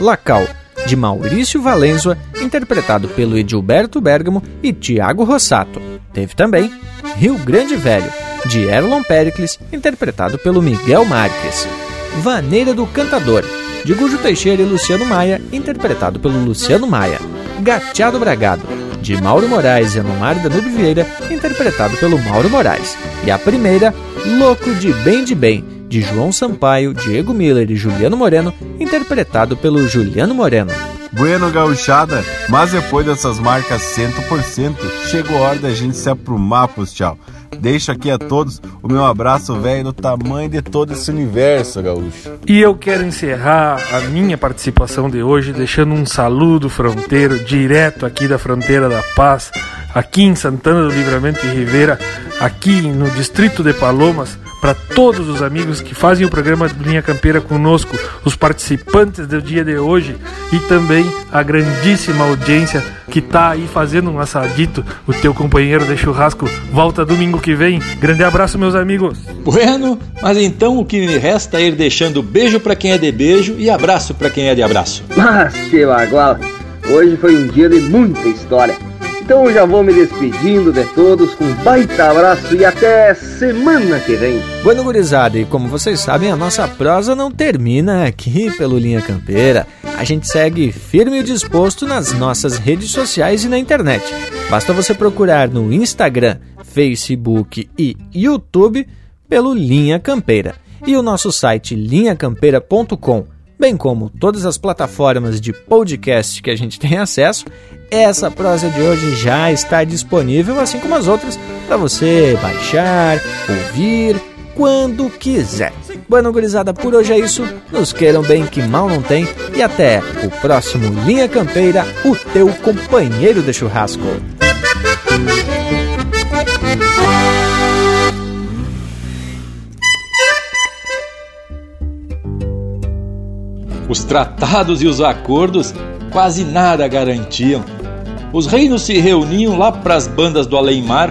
Lacal, de Maurício Valenzoa, interpretado pelo Edilberto Bergamo e Tiago Rossato. Teve também Rio Grande Velho, de Erlon Pericles, interpretado pelo Miguel Marques. Vaneira do Cantador, de Gujo Teixeira e Luciano Maia, interpretado pelo Luciano Maia. Gateado Bragado, de Mauro Moraes e Anomar Danube Vieira, interpretado pelo Mauro Moraes. E a primeira, Louco de Bem de Bem, de João Sampaio, Diego Miller e Juliano Moreno, interpretado pelo Juliano Moreno. Bueno gauchada, mas depois dessas marcas 100%, chegou a hora da gente se aprumar pros tchau. Deixo aqui a todos o meu abraço velho do tamanho de todo esse universo, gaúcho. E eu quero encerrar a minha participação de hoje deixando um saludo fronteiro direto aqui da fronteira da Paz, aqui em Santana do Livramento e Ribeira, aqui no distrito de Palomas para todos os amigos que fazem o programa Linha Campeira conosco, os participantes do dia de hoje e também a grandíssima audiência que tá aí fazendo um assadito. O teu companheiro de churrasco volta domingo que vem. Grande abraço, meus amigos. Bueno, mas então o que me resta é ir deixando beijo para quem é de beijo e abraço para quem é de abraço. Mas que bagual! Hoje foi um dia de muita história. Então já vou me despedindo de todos com um baita abraço e até semana que vem. Bueno, gurizada, e como vocês sabem, a nossa prosa não termina aqui pelo Linha Campeira. A gente segue firme e disposto nas nossas redes sociais e na internet. Basta você procurar no Instagram, Facebook e YouTube pelo Linha Campeira. E o nosso site linhacampeira.com bem como todas as plataformas de podcast que a gente tem acesso, essa prosa de hoje já está disponível, assim como as outras, para você baixar, ouvir quando quiser. Bueno, gurizada, por hoje é isso. Nos queiram bem que mal não tem. E até o próximo Linha Campeira, o teu companheiro de churrasco. Os tratados e os acordos quase nada garantiam. Os reinos se reuniam lá para as bandas do além-mar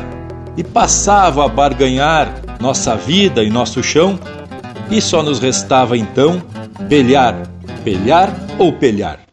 e passavam a barganhar nossa vida e nosso chão, e só nos restava então pelhar, pelhar ou pelhar.